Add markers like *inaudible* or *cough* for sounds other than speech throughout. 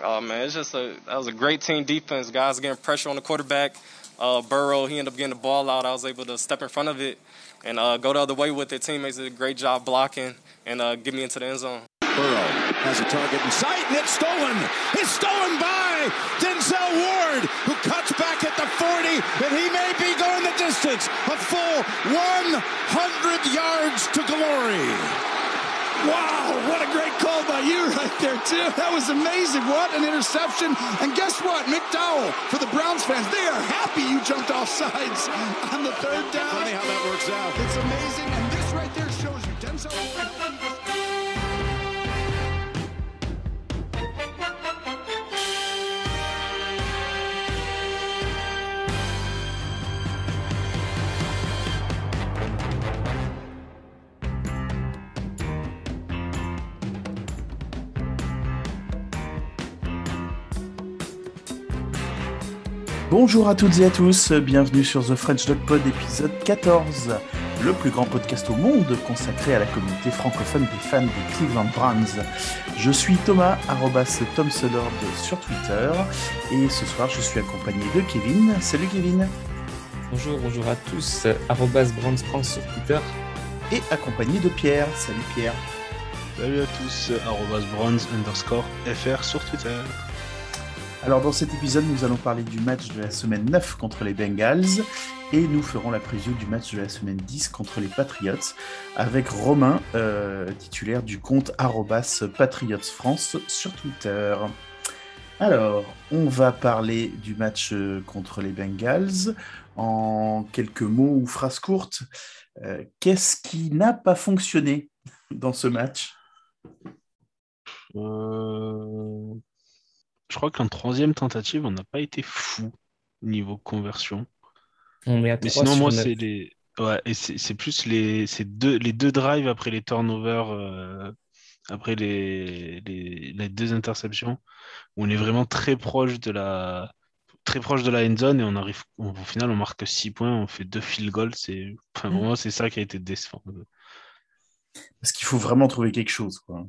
Oh man, it's just a that was a great team defense. Guys getting pressure on the quarterback. Uh, Burrow, he ended up getting the ball out. I was able to step in front of it and uh, go the other way with it. Teammates did a great job blocking and uh, get me into the end zone. Burrow has a target in sight, and it's stolen. It's stolen by Denzel Ward, who cuts back at the 40, and he may be going the distance. A full 100 yards to glory. Wow, what a great call by you right there, too. That was amazing. What an interception. And guess what? McDowell, for the Browns fans, they are happy you jumped off sides on the third down. Funny how that works out. It's amazing. And this right there shows you Denzel. Bonjour à toutes et à tous, bienvenue sur The French Dog Pod épisode 14, le plus grand podcast au monde consacré à la communauté francophone des fans des Cleveland Browns. Je suis Thomas, arrobas Tom sur Twitter, et ce soir je suis accompagné de Kevin. Salut Kevin Bonjour, bonjour à tous, arrobas Browns France sur Twitter. Et accompagné de Pierre. Salut Pierre. Salut à tous, arrobas Browns underscore FR sur Twitter. Alors dans cet épisode, nous allons parler du match de la semaine 9 contre les Bengals et nous ferons la preview du match de la semaine 10 contre les Patriots avec Romain, euh, titulaire du compte Patriots France sur Twitter. Alors, on va parler du match euh, contre les Bengals en quelques mots ou phrases courtes. Euh, Qu'est-ce qui n'a pas fonctionné dans ce match? Euh... Je crois qu'en troisième tentative, on n'a pas été fou niveau conversion. On est à Mais 3 sinon, moi, 9. c'est les... ouais, et c'est plus les, c'est deux, les deux drives après les turnovers, euh, après les, les, les deux interceptions, où on est vraiment très proche de la, très proche de la end zone et on arrive, au final, on marque 6 points, on fait deux field goals. C'est, enfin, vraiment, c'est ça qui a été décevant. Parce qu'il faut vraiment trouver quelque chose. Quoi.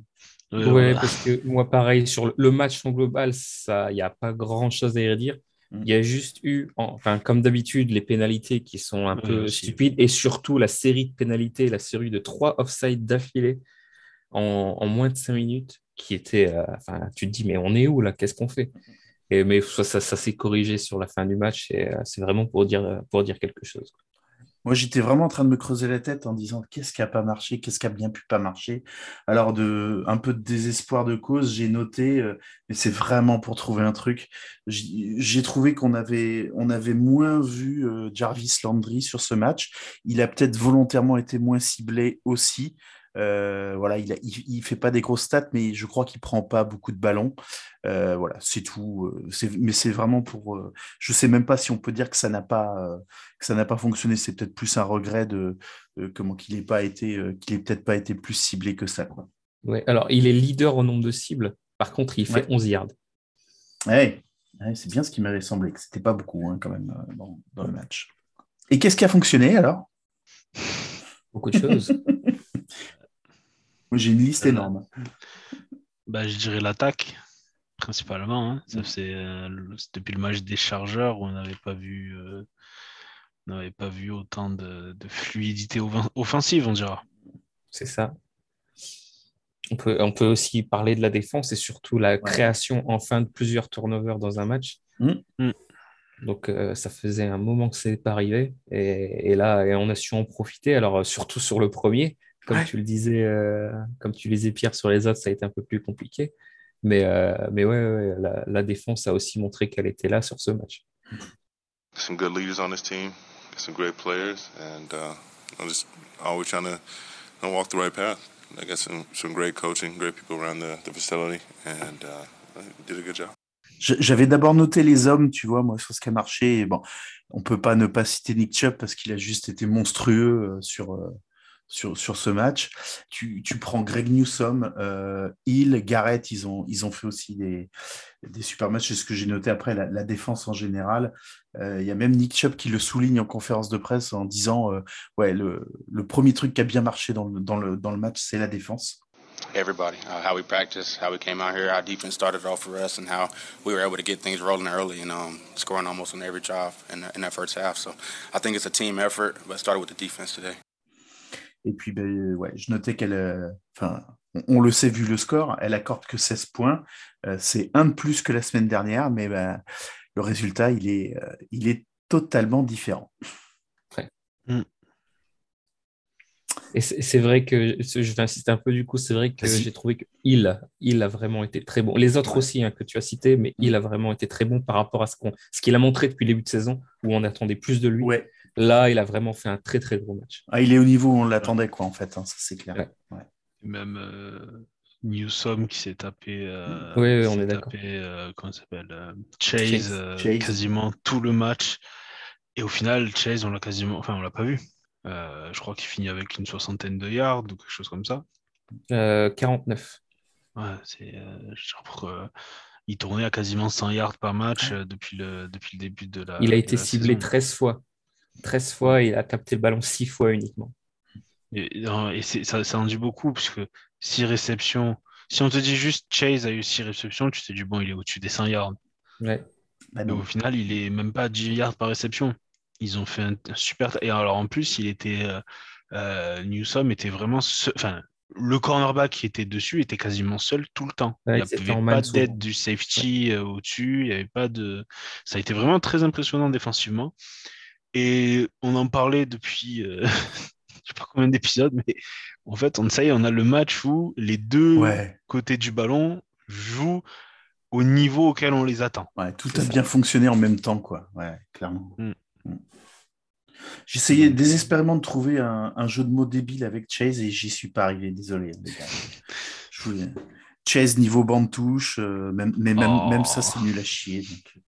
Voilà. parce que moi, pareil, sur le- le match en global, ça, il n'y a pas grand-chose à y redire. Mm. Il y a juste eu, en- enfin, comme d'habitude, les pénalités qui sont un Ouais, peu stupides et surtout la série de pénalités, la série de trois offsides d'affilée en, en moins de cinq minutes qui était, euh, enfin, tu te dis, mais on est où là? Qu'est-ce qu'on fait? Et, mais ça, ça, ça s'est corrigé sur la fin du match et euh, c'est vraiment pour dire, pour dire quelque chose. Moi, j'étais vraiment en train de me creuser la tête en disant qu'est-ce qui a pas marché, qu'est-ce qui a bien pu pas marcher? Alors, un peu de désespoir de cause, j'ai noté, euh, mais c'est vraiment pour trouver un truc. J'ai j'ai trouvé qu'on avait, on avait moins vu euh, Jarvis Landry sur ce match. Il a peut-être volontairement été moins ciblé aussi. Euh, voilà, il, il fait pas des grosses stats, mais je crois qu'il prend pas beaucoup de ballons. Euh, voilà, c'est tout. euh, c'est- Mais c'est vraiment pour. je sais même pas si on peut dire que ça n'a pas. que ça n'a pas fonctionné. C'est peut-être plus un regret de, de comment qu'il n'ait pas été, qu'il ait peut-être pas été plus ciblé que ça. Quoi. Ouais, alors, il est leader au nombre de cibles. Par contre, il fait Ouais. 11 yards. Ouais, ouais, c'est bien ce qui m'avait semblé, que c'était pas beaucoup hein, quand même dans, dans le match. Et qu'est-ce qui a fonctionné alors? Beaucoup de choses. *laughs* Moi, j'ai une liste Euh, énorme. Bah, je dirais l'attaque, principalement. hein. Ça, c'est euh, c'est depuis le match des Chargeurs où on n'avait pas vu, euh, on n'avait pas vu autant de, de fluidité offen- offensive, on dira. C'est ça. On peut, on peut aussi parler de la défense et surtout la création enfin de plusieurs turnovers dans un match. Mm. Mm. Donc euh, ça faisait un moment que ce n'est pas arrivé et, et là et on a su en profiter. Alors surtout sur le premier, comme Ouais. tu le disais, euh, comme tu le disais Pierre sur les autres, ça a été un peu plus compliqué. Mais, euh, mais ouais, ouais, la, la défense a aussi montré qu'elle était là sur ce match. some good leaders on this team, some great players, and uh, I'm just always trying to you know, walk the right path. I got some, some great coaching, great people around the, the facility, and uh, I did a good job. J'avais d'abord noté les hommes, tu vois, moi, sur ce qui a marché. Et bon, on peut pas ne pas citer Nick Chubb parce qu'il a juste été monstrueux euh, sur, euh, sur, sur ce match. Tu, tu prends Greg Newsom, euh, Hill, Garrett, ils ont, ils ont fait aussi des, des super matchs. C'est ce que j'ai noté après, la, défense en général. Euh, Il y a même Nick Chubb qui le souligne en conférence de presse en disant euh, Ouais, le, le premier truc qui a bien marché dans le, dans le, dans le match, c'est la défense. Everybody, uh, how we practice, how we came out here, how defense started off for us, and how we were able to get things rolling early and um, scoring almost on every drive in, in that first half. So I think it's a team effort, but it started with the defense today. Et puis, ben, ouais, je notais qu'elle, euh, enfin, on, on, le sait vu le score, elle accorde que 16 points. Euh, c'est un de plus que la semaine dernière, mais ben, le résultat, il est, euh, il est totalement différent. Ouais. Mm. Et c'est vrai que je vais insister un peu du coup, c'est vrai que j'ai trouvé qu'il il a vraiment été très bon. Les autres ouais. aussi hein, que tu as cités, mais il a vraiment été très bon par rapport à ce qu'on ce qu'il a montré depuis le début de saison où on attendait plus de lui. Ouais. Là, il a vraiment fait un très très gros match. Ah, il est au niveau où on l'attendait quoi en fait, hein, ça c'est clair. Ouais. Même euh, Newsom qui s'est tapé. Euh, oui, on est d'accord. Euh, comment s'appelle euh, Chase, Chase. quasiment tout le match. Et au final, Chase, on l'a quasiment, enfin, on l'a pas vu. Euh, je crois qu'il finit avec une soixantaine de yards ou quelque chose comme ça. Euh, 49. Ouais, c'est genre, il tournait à quasiment 100 yards par match depuis, le, depuis le début de la. Il a été ciblé saison. 13 fois. 13 fois, il a capté le ballon 6 fois uniquement. Et, et ça, ça en dit beaucoup, parce que 6 réceptions. Si on te dit juste Chase a eu 6 réceptions, tu te dis, bon, il est au-dessus des 100 yards. Ouais. Bah Mais au final, il est même pas 10 yards par réception. Ils ont fait un, un super. Et alors en plus, il était. Euh, euh, Newsom était vraiment. Enfin, le cornerback qui était dessus était quasiment seul tout le temps. Ouais, il n'y avait pas d'aide du safety ouais. au-dessus. Il y avait pas de. Ça a été vraiment très impressionnant défensivement. Et on en parlait depuis. Euh... *laughs* je sais pas combien d'épisodes, mais en fait, on, ça y est, on a le match où les deux ouais. côtés du ballon jouent au niveau auquel on les attend. Ouais, tout a ça. bien fonctionné en même temps, quoi. Ouais, clairement. Mm. Mm. J'essayais désespérément de trouver un, un, jeu de mots débile avec Chase et j'y suis pas arrivé, désolé. Les gars. Je voulais... Chase niveau bande touche, euh, même, mais même, oh. même ça, c'est nul à chier. Donc...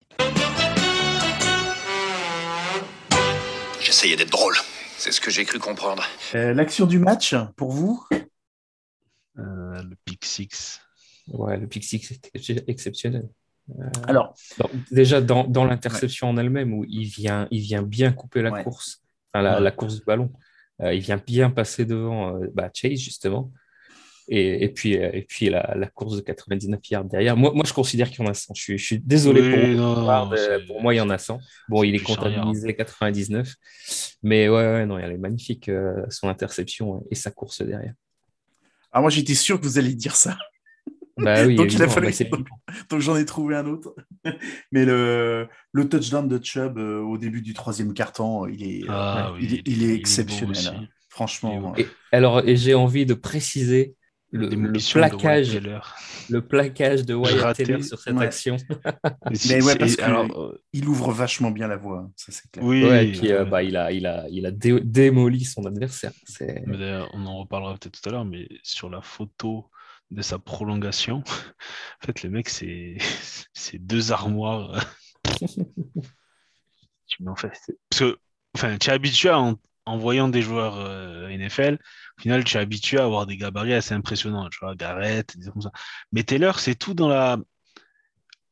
J'essayais d'être drôle. C'est ce que j'ai cru comprendre. Euh, L'action du match, pour vous euh, Le pick six. Ouais, le pick six était exceptionnel. Euh, Alors, dans, déjà dans, dans l'interception ouais. en elle-même, où il vient, il vient bien couper la ouais. course, enfin, la, ouais. la, course du ballon, euh, il vient bien passer devant euh, bah, Chase, justement. Et, et, puis, et puis la, la, course de 99 yards derrière. Moi, moi je considère qu'il y en a 100. Je suis, je suis désolé oui, pour, non, pour moi, il y en a 100. Bon, il est comptabilisé 99. Mais ouais, ouais, non, elle est magnifique, euh, son interception et sa course derrière. Ah, moi, j'étais sûr que vous alliez dire ça. Bah oui, *laughs* donc, il a fallu... donc, *laughs* donc j'en ai trouvé un autre. *laughs* Mais le, le touchdown de Chubb euh, au début du troisième quart-temps, il est, ah, euh, oui, il, il, il, est exceptionnel. Est hein. Franchement. Et, alors, et j'ai envie de préciser le, le, plaquage, le plaquage de Wyatt Taylor sur cette ouais. action. *laughs* Mais ouais, parce qu'il ouvre vachement bien la voie, hein, ça c'est clair. Oui, ouais, et puis euh, bah, il a, il a, il a dé démoli son adversaire. On en reparlera peut-être tout à l'heure, mais sur la photo de sa prolongation, *laughs* en fait, le mec, c'est *laughs* deux armoires. tu en fait, parce que, enfin, tu es habitué à, en, en voyant des joueurs euh, NFL, au final, tu es habitué à avoir des gabarits assez impressionnants, tu vois, Garrett, des comme ça. Mais Taylor, c'est tout dans la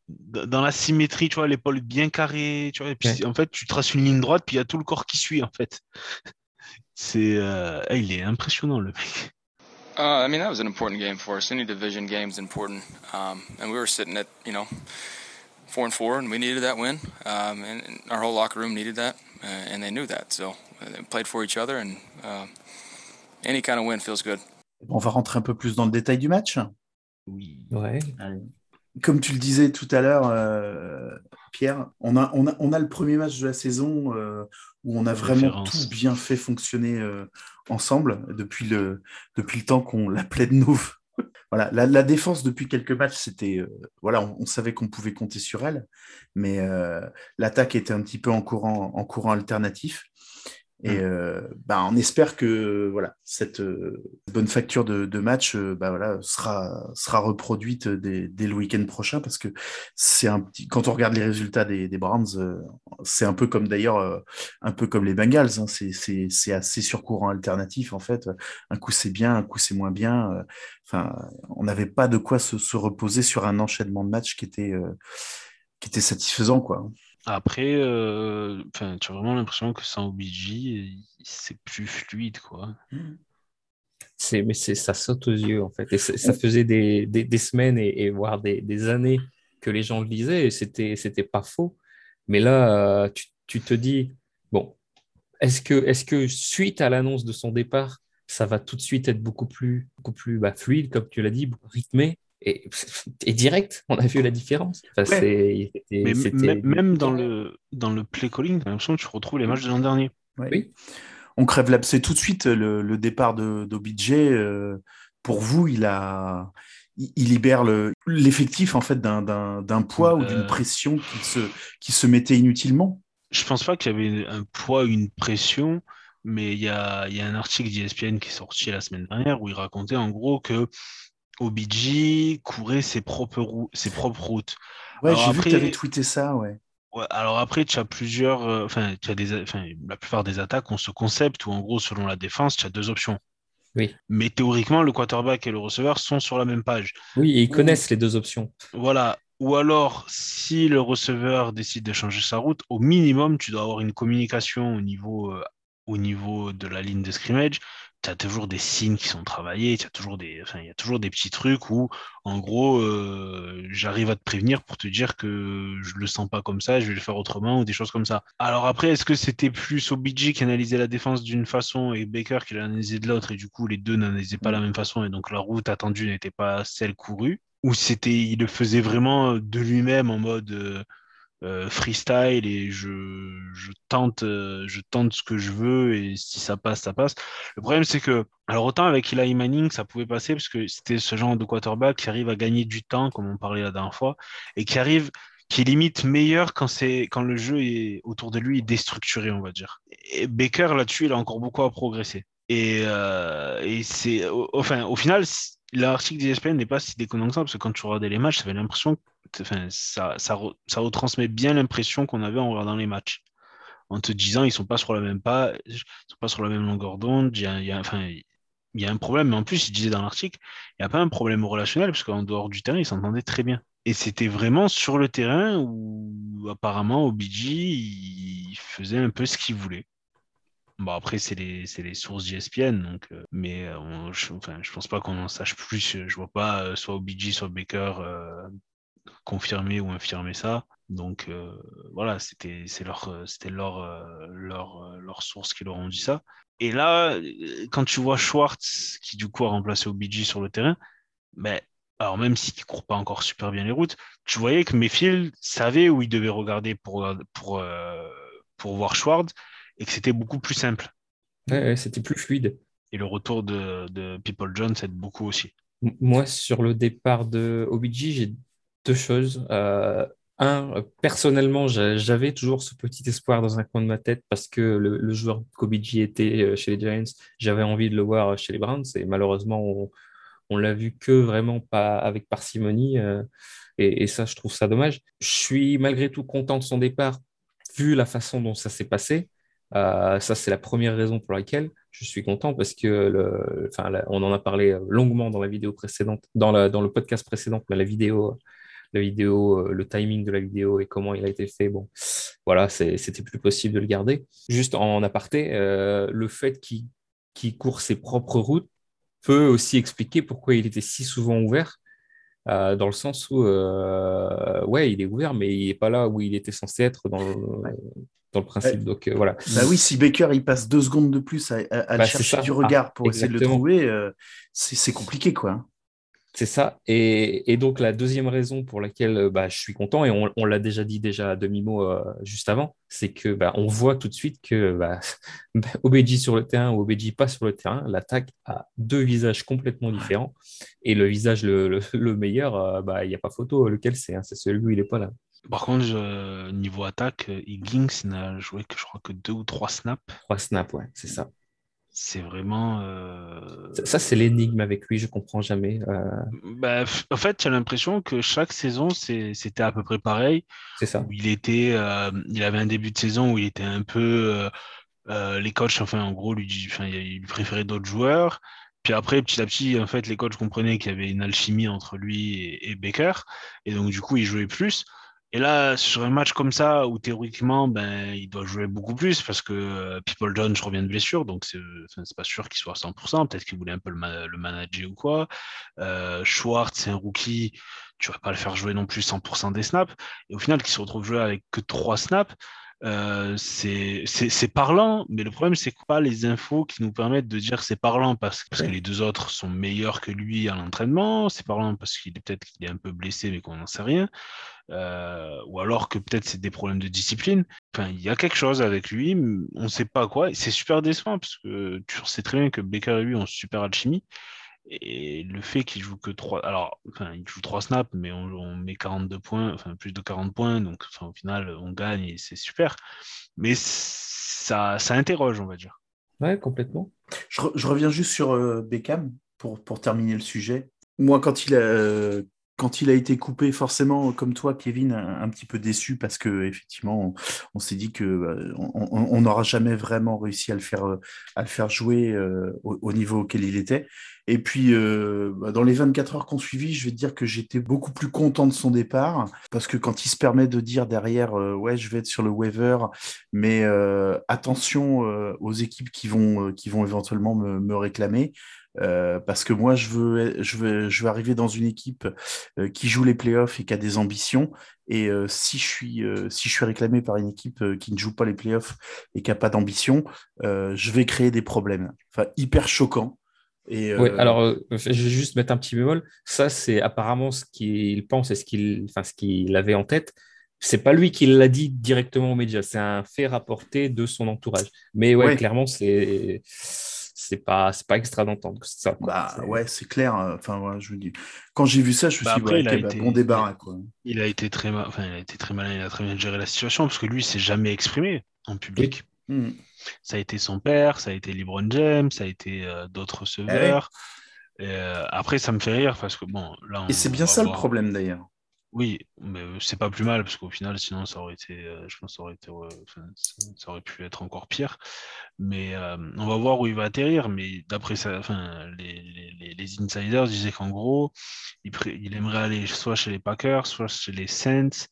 dans la symétrie, tu vois, l'épaule bien carrée, tu vois, et puis ouais. en fait, tu traces une ligne droite, puis il y a tout le corps qui suit, en fait. *laughs* C'est, euh, il est impressionnant, le mec. Uh, I mean, that was an important game for us. Any division game is important, um, and we were sitting at you know four and four, and we needed that win, um, and, and, our whole locker room needed that, uh, and they knew that. So uh, they played for each other, and uh, any kind of win feels good. On va rentrer un peu plus dans le détail du match. Oui. Ouais. Allez. Comme tu le disais tout à l'heure, euh, Pierre, on a, on, a, on a le premier match de la saison euh, où on a vraiment tout bien fait fonctionner euh, ensemble depuis le, depuis le temps qu'on l'appelait de nous. Voilà, la, défense depuis quelques matchs, c'était euh, voilà, on, on savait qu'on pouvait compter sur elle, mais euh, l'attaque était un petit peu en courant, en courant alternatif. Et euh, bah, on espère que voilà cette euh, bonne facture de, de match euh, bah, voilà, sera, sera reproduite dès, dès le week-end prochain parce que c'est un petit quand on regarde les résultats des, des Browns, euh, c'est un peu comme d'ailleurs euh, un peu comme les Bengals, hein, c'est assez sur courant alternatif en fait. Un coup c'est bien, un coup c'est moins bien. Euh, enfin, on n'avait pas de quoi se, se, reposer sur un enchaînement de matchs qui était qui était satisfaisant quoi. Après, euh, tu as vraiment l'impression que sans OBJ, c'est plus fluide, quoi. c'est, mais c'est, ça saute aux yeux, en fait. Et ça faisait des, des, des semaines et, et voire des, des, années que les gens le disaient et c'était, c'était pas faux. Mais là, tu, tu te dis, bon, est-ce que, est-ce que suite à l'annonce de son départ, ça va tout de suite être beaucoup plus, beaucoup plus bah, fluide, comme tu l'as dit, rythmé? Et, et, direct. On a vu la différence. Enfin, ouais. Mais même dans le, dans le play calling, j'ai l'impression que tu retrouves les matchs de l'an dernier. Ouais. Oui. On crève l'abcès tout de suite. Le, le départ d'OBJ, euh, pour vous, il a. Il, il libère l'effectif en fait d'un poids euh... ou d'une pression qui se, qui se mettait inutilement? Je pense pas qu'il y avait un poids ou une pression mais il y a, y a, un article d'ESPN qui est sorti la semaine dernière où il racontait en gros que OBJ courait ses propres, ses propres routes. Ouais, j'ai vu que tu avais tweeté ça, ouais. ouais. alors après, tu as plusieurs. Euh, enfin, tu as des. Enfin, la plupart des attaques ont ce concept où, en gros, selon la défense, tu as deux options. Oui. Mais théoriquement, le quarterback et le receveur sont sur la même page. Oui, et ils Ou... connaissent les deux options. Voilà. Ou alors, si le receveur décide de changer sa route, au minimum, tu dois avoir une communication au niveau euh, au niveau de la ligne de scrimmage, tu as toujours des signes qui sont travaillés, toujours des, enfin, il y a toujours des petits trucs où, en gros, euh, j'arrive à te prévenir pour te dire que je le sens pas comme ça, je vais le faire autrement ou des choses comme ça. Alors après, est-ce que c'était plus OBJ qui analysait la défense d'une façon et Baker qui l'analysait de l'autre et du coup les deux n'analysaient pas la même façon et donc la route attendue n'était pas celle courue? Ou c'était, il le faisait vraiment de lui-même en mode euh, euh, freestyle et je, je tente euh, je tente ce que je veux et si ça passe ça passe. Le problème c'est que alors autant avec Eli Manning ça pouvait passer parce que c'était ce genre de quarterback qui arrive à gagner du temps comme on parlait la dernière fois et qui arrive qui est limite meilleur quand c'est quand le jeu est autour de lui est déstructuré on va dire. Et Baker là-dessus il a encore beaucoup à progresser et, euh, et c'est enfin au final l'article d'ESPN n'est pas si déconnant que ça, parce que quand tu regardais les matchs, ça avait l'impression, enfin, ça, ça, ça retransmet bien l'impression qu'on avait en regardant les matchs. En te disant, ils sont pas sur la même pas, ils sont pas sur la même longueur d'onde, il y a, enfin, il y a un problème, mais en plus, il disait dans l'article, il n'y a pas un problème relationnel, parce qu'en dehors du terrain, ils s'entendaient très bien. Et c'était vraiment sur le terrain où, apparemment, OBJ, il faisait un peu ce qu'il voulait. Bon, après, c'est les, les, sources d'ESPN, euh, mais euh, je, enfin, je pense pas qu'on en sache plus. Je vois pas euh, soit OBJ, soit Baker confirmer ou infirmer ça. Donc voilà, c'était leur, c'était leur, leur, leur source qui leur ont dit ça. Et là, quand tu vois Schwartz, qui du coup a remplacé OBJ sur le terrain, ben, alors même s'il ne court pas encore super bien les routes, tu voyais que Mayfield savait où il devait regarder pour, pour, pour voir Schwartz et que c'était beaucoup plus simple. Ouais, ouais c'était plus fluide. Et le retour de, de People Jones aide beaucoup aussi. Moi, sur le départ de OBJ, j'ai deux choses. Euh, un, personnellement, j'avais toujours ce petit espoir dans un coin de ma tête parce que le, le joueur qu'OBJ était euh, chez les Giants, j'avais envie de le voir chez les Browns et malheureusement, on, on l'a vu que vraiment pas avec parcimonie euh, et, et, ça, je trouve ça dommage. Je suis malgré tout content de son départ vu la façon dont ça s'est passé. Euh, ça, c'est la première raison pour laquelle je suis content parce que, on en a parlé longuement dans la vidéo précédente, dans, le podcast précédent, mais la vidéo, vidéo, le timing de la vidéo et comment il a été fait, bon, voilà, c'était plus possible de le garder. Juste en aparté, euh, le fait qu'il qu court ses propres routes peut aussi expliquer pourquoi il était si souvent ouvert. Euh, dans le sens où, euh, ouais, il est ouvert, mais il n'est pas là où il était censé être dans dans le principe. Ouais. Donc euh, voilà. Bah oui, si Baker il passe deux secondes de plus à, à, à bah, chercher du regard ah, pour exactement. essayer de le trouver, euh, c'est compliqué quoi. Hein. C'est ça. Et, et, donc la deuxième raison pour laquelle euh, bah, je suis content, et on, on l'a déjà dit déjà à demi-mot euh, juste avant, c'est que bah, on voit tout de suite que bah, *laughs* OBJ sur le terrain ou OBJ pas sur le terrain, l'attaque a deux visages complètement différents. Et le visage le, le, le meilleur, euh, bah, il n'y a pas photo, lequel c'est, hein, c'est celui où il n'est pas là. Par contre, je, niveau attaque, Higgins n'a joué que je crois que deux ou trois snaps. Trois snaps, ouais, c'est ça c'est vraiment. Euh... Ça, ça c'est l'énigme avec lui, je comprends jamais. Euh... Bah, en fait, as l'impression que chaque saison, c'était à peu près pareil. C'est ça. il, était, euh, il avait un début de saison où il était un peu. Euh, les coachs, enfin, en gros, lui, enfin, il préférait d'autres joueurs. Puis après, petit à petit, en fait, les coachs comprenaient qu'il y avait une alchimie entre lui et, et Baker. Et donc, du coup, il jouait plus. Et là, sur un match comme ça, où théoriquement, ben, il doit jouer beaucoup plus parce que euh, People Jones revient de blessure, donc c'est enfin, pas sûr qu'il soit à 100%. Peut-être qu'il voulait un peu le, le, manager ou quoi. Euh, Schwartz, c'est un rookie, tu vas pas le faire jouer non plus 100% des snaps. Et au final, qu'il se retrouve jouer avec que 3 snaps, euh, c'est parlant, mais le problème, c'est pas les infos qui nous permettent de dire c'est parlant parce, parce, que les deux autres sont meilleurs que lui à l'entraînement, c'est parlant parce qu'il est peut-être qu'il est un peu blessé, mais qu'on n'en sait rien, euh, ou alors que peut-être c'est des problèmes de discipline. Enfin, il y a quelque chose avec lui, on ne sait pas quoi. C'est super décevant parce que tu sais très bien que Baker et lui ont super alchimie. Et le fait qu'il joue que 3, alors, enfin, il joue 3 snaps, mais on, met 42 points, enfin, plus de 40 points, donc enfin, au final, on gagne et c'est super. Mais ça, ça interroge, on va dire. Ouais, complètement. Je, je reviens juste sur euh, Beckham pour, pour terminer le sujet. Moi, quand il a, quand il a été coupé, forcément, comme toi, Kevin, un, petit peu déçu parce que effectivement, on, s'est dit que euh, on n'aura jamais vraiment réussi à le faire, faire jouer euh, au, niveau auquel il était. Et puis, euh, bah, dans les 24 heures qu'on suivi, je vais te dire que j'étais beaucoup plus content de son départ parce que quand il se permet de dire derrière, ouais, je vais être sur le waiver, mais attention aux équipes qui vont, qui vont éventuellement me, me réclamer. Euh, parce que moi, je veux, je veux, je veux arriver dans une équipe euh, qui joue les playoffs et qui a des ambitions. Et euh, si, je suis, si je suis réclamé par une équipe qui ne joue pas les playoffs et qui n'a pas d'ambition, je vais créer des problèmes. Enfin, hyper choquant. Et Oui, alors je vais juste mettre un petit bémol. Ça, c'est apparemment ce qu'il pense et ce qu'il enfin, ce qu'il avait en tête. C'est pas lui qui l'a dit directement aux médias, c'est un fait rapporté de son entourage. Mais ouais. clairement, c'est c'est pas c'est pas extra d'entendre que ça. Bah ouais, c'est clair. Euh, enfin, je dis. Quand j'ai vu ça, je me suis dit, ouais, il a été, bon débarras quoi. Il a été très mal, enfin, il a été très malin, il a très bien géré la situation parce que lui, il s'est jamais exprimé en public. Hmm. Ça a été son père, ça a été LeBron James, ça a été euh, d'autres eh receveurs. Euh, après, ça me fait rire parce que bon, là. Et c'est bien ça le problème d'ailleurs. Oui, mais c'est pas plus mal parce qu'au final, sinon, ça aurait été, je pense, ça aurait été, ça aurait pu être encore pire. Mais on va voir où il va atterrir. Mais d'après ça, enfin, les, les, les, insiders disaient qu'en gros, il, il, aimerait aller soit chez les Packers, soit chez les Saints.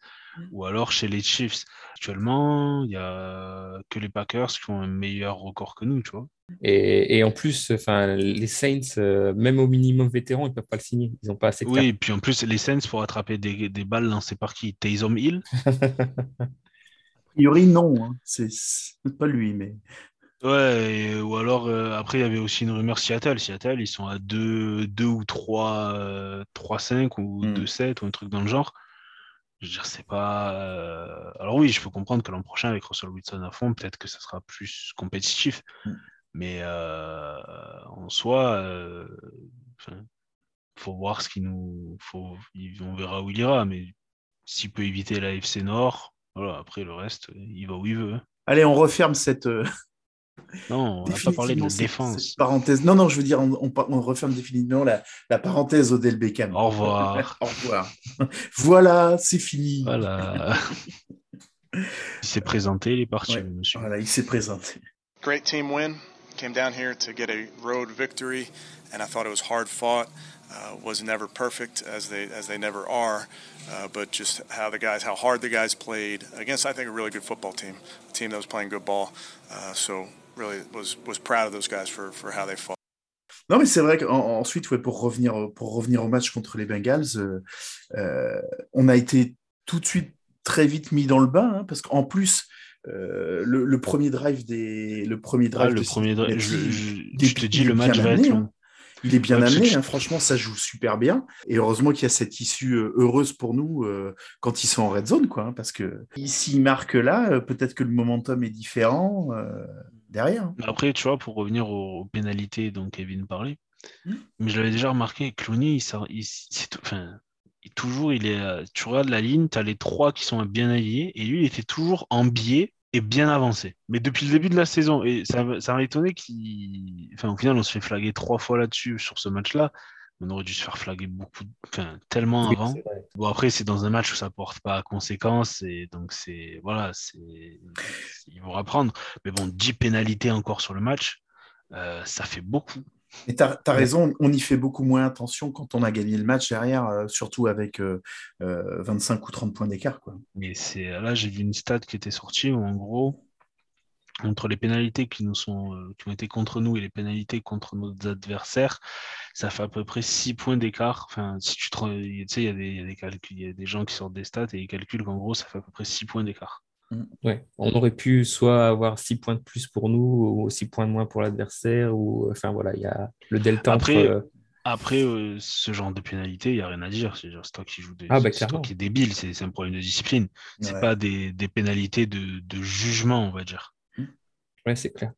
Ou alors chez les Chiefs. Actuellement, il n'y a que les Packers qui ont un meilleur record que nous, tu vois. Et, en plus, enfin, les Saints, euh, même au minimum vétéran, ils ne peuvent pas le signer. Ils n'ont pas assez de Oui, et puis en plus, les Saints, pour attraper des, des balles lancées par qui Taysom Hill *laughs* A priori, non. Hein. C'est pas lui, mais. Ouais, ou alors, euh, après, il y avait aussi une rumeur Seattle. Seattle, ils sont à 2, 2 ou 3, 3-5 euh, ou 2-7 hmm. ou un truc dans le genre. Je veux dire, c'est pas. Alors oui, je peux comprendre que l'an prochain, avec Russell Wilson à fond, peut-être que ça sera plus compétitif. Hmm. Mais euh, en soi, euh, faut voir ce qu'il nous. Faut, on verra où il ira, mais s'il peut éviter la FC Nord, voilà, après le reste, il va où il veut. Hein. Allez, on referme cette. Euh, non, on n'a pas parlé de défense. parenthèse. Non, non, je veux dire, on, on, referme définitivement la, la parenthèse Odell Beckham. Au revoir. *laughs* Au revoir. voilà, c'est fini. Voilà. *laughs* il s'est présenté, il est parti, ouais, monsieur. Voilà, il s'est présenté. Great team win. came down here to get a road victory, and I thought it was hard fought. Uh, was never perfect as they as they never are, uh, but just how the guys, how hard the guys played against, I think a really good football team, a team that was playing good ball. Uh, so really was was proud of those guys for for how they fought. Non, mais c'est vrai qu'ensuite, ouais, pour, revenir, pour revenir au match contre les Bengals, euh, euh, on a été tout de suite très vite mis dans le bain, hein, parce qu'en plus, Euh, le, premier drive des le premier drive ah, le premier drive je, te dis le match va être long hein. il est bien amené hein. franchement ça joue super bien et heureusement qu'il y a cette issue heureuse pour nous euh, quand ils sont en red zone quoi parce que s'ils marquent là peut-être que le momentum est différent derrière après tu vois pour revenir aux, pénalités dont Kevin parlait hmm. mais je l'avais déjà remarqué Clooney il, il, enfin, toujours, il est, euh, tu regardes la ligne, tu as les trois qui sont bien alliés, et lui, il était toujours en biais et bien avancé. Mais depuis le début de la saison, et ça, ça m'a étonné qu'il. Enfin, au final, on se fait flaguer trois fois là-dessus, sur ce match-là. On aurait dû se faire flaguer beaucoup, enfin, tellement avant. Bon, après, c'est dans un match où ça porte pas à conséquence, et donc c'est. Voilà, c'est. Ils vont reprendre. Mais bon, 10 pénalités encore sur le match, euh, ça fait beaucoup. Et tu as, raison, on y fait beaucoup moins attention quand on a gagné le match derrière, euh, surtout avec 25 euh, euh, ou 30 points d'écart. Mais c'est là, j'ai vu une stat qui était sortie où en gros, entre les pénalités qui nous sont euh, qui ont été contre nous et les pénalités contre nos adversaires, ça fait à peu près 6 points d'écart. Enfin, si tu sais, il y a des, il y a des calculs, il y a des gens qui sortent des stats et ils calculent qu'en gros, ça fait à peu près 6 points d'écart. Ouais, on aurait pu soit avoir 6 points de plus pour nous ou 6 points de moins pour l'adversaire ou enfin voilà, il y a le delta Après, entre après euh, ce genre de pénalité, il n'y a rien à dire. C'est c'est toi qui joues des, Ah, bah, c'est toi qui est débile, c'est c'est un problème de discipline. C'est Ouais. pas des, des pénalités de, de jugement, on va dire. Ouais, c'est clair.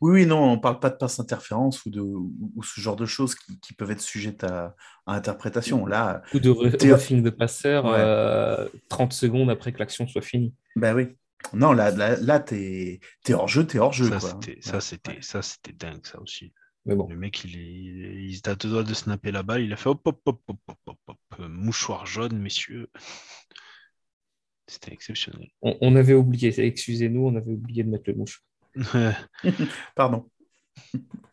Oui, oui, non, on parle pas de passe interférence ou, de, ou, ou ce genre de choses qui, qui peuvent être sujettes à, à interprétation. Là, Coup de roughing de passeur Ouais. euh, 30 secondes après que l'action soit finie. ben oui. Non, là, là, là t'es es hors jeu, t'es hors jeu. Ça, quoi. c'était, ça, Ouais. c'était, ça, c'était dingue, ça aussi. Mais bon, Le mec, il, est, il était à deux doigts de snapper la balle. Il a fait hop, hop, hop, hop, hop, hop, hop, euh, mouchoir jaune, messieurs. C'était exceptionnel. on, on avait oublié, excusez-nous, on avait oublié de mettre le mouche. *laughs* Pardon.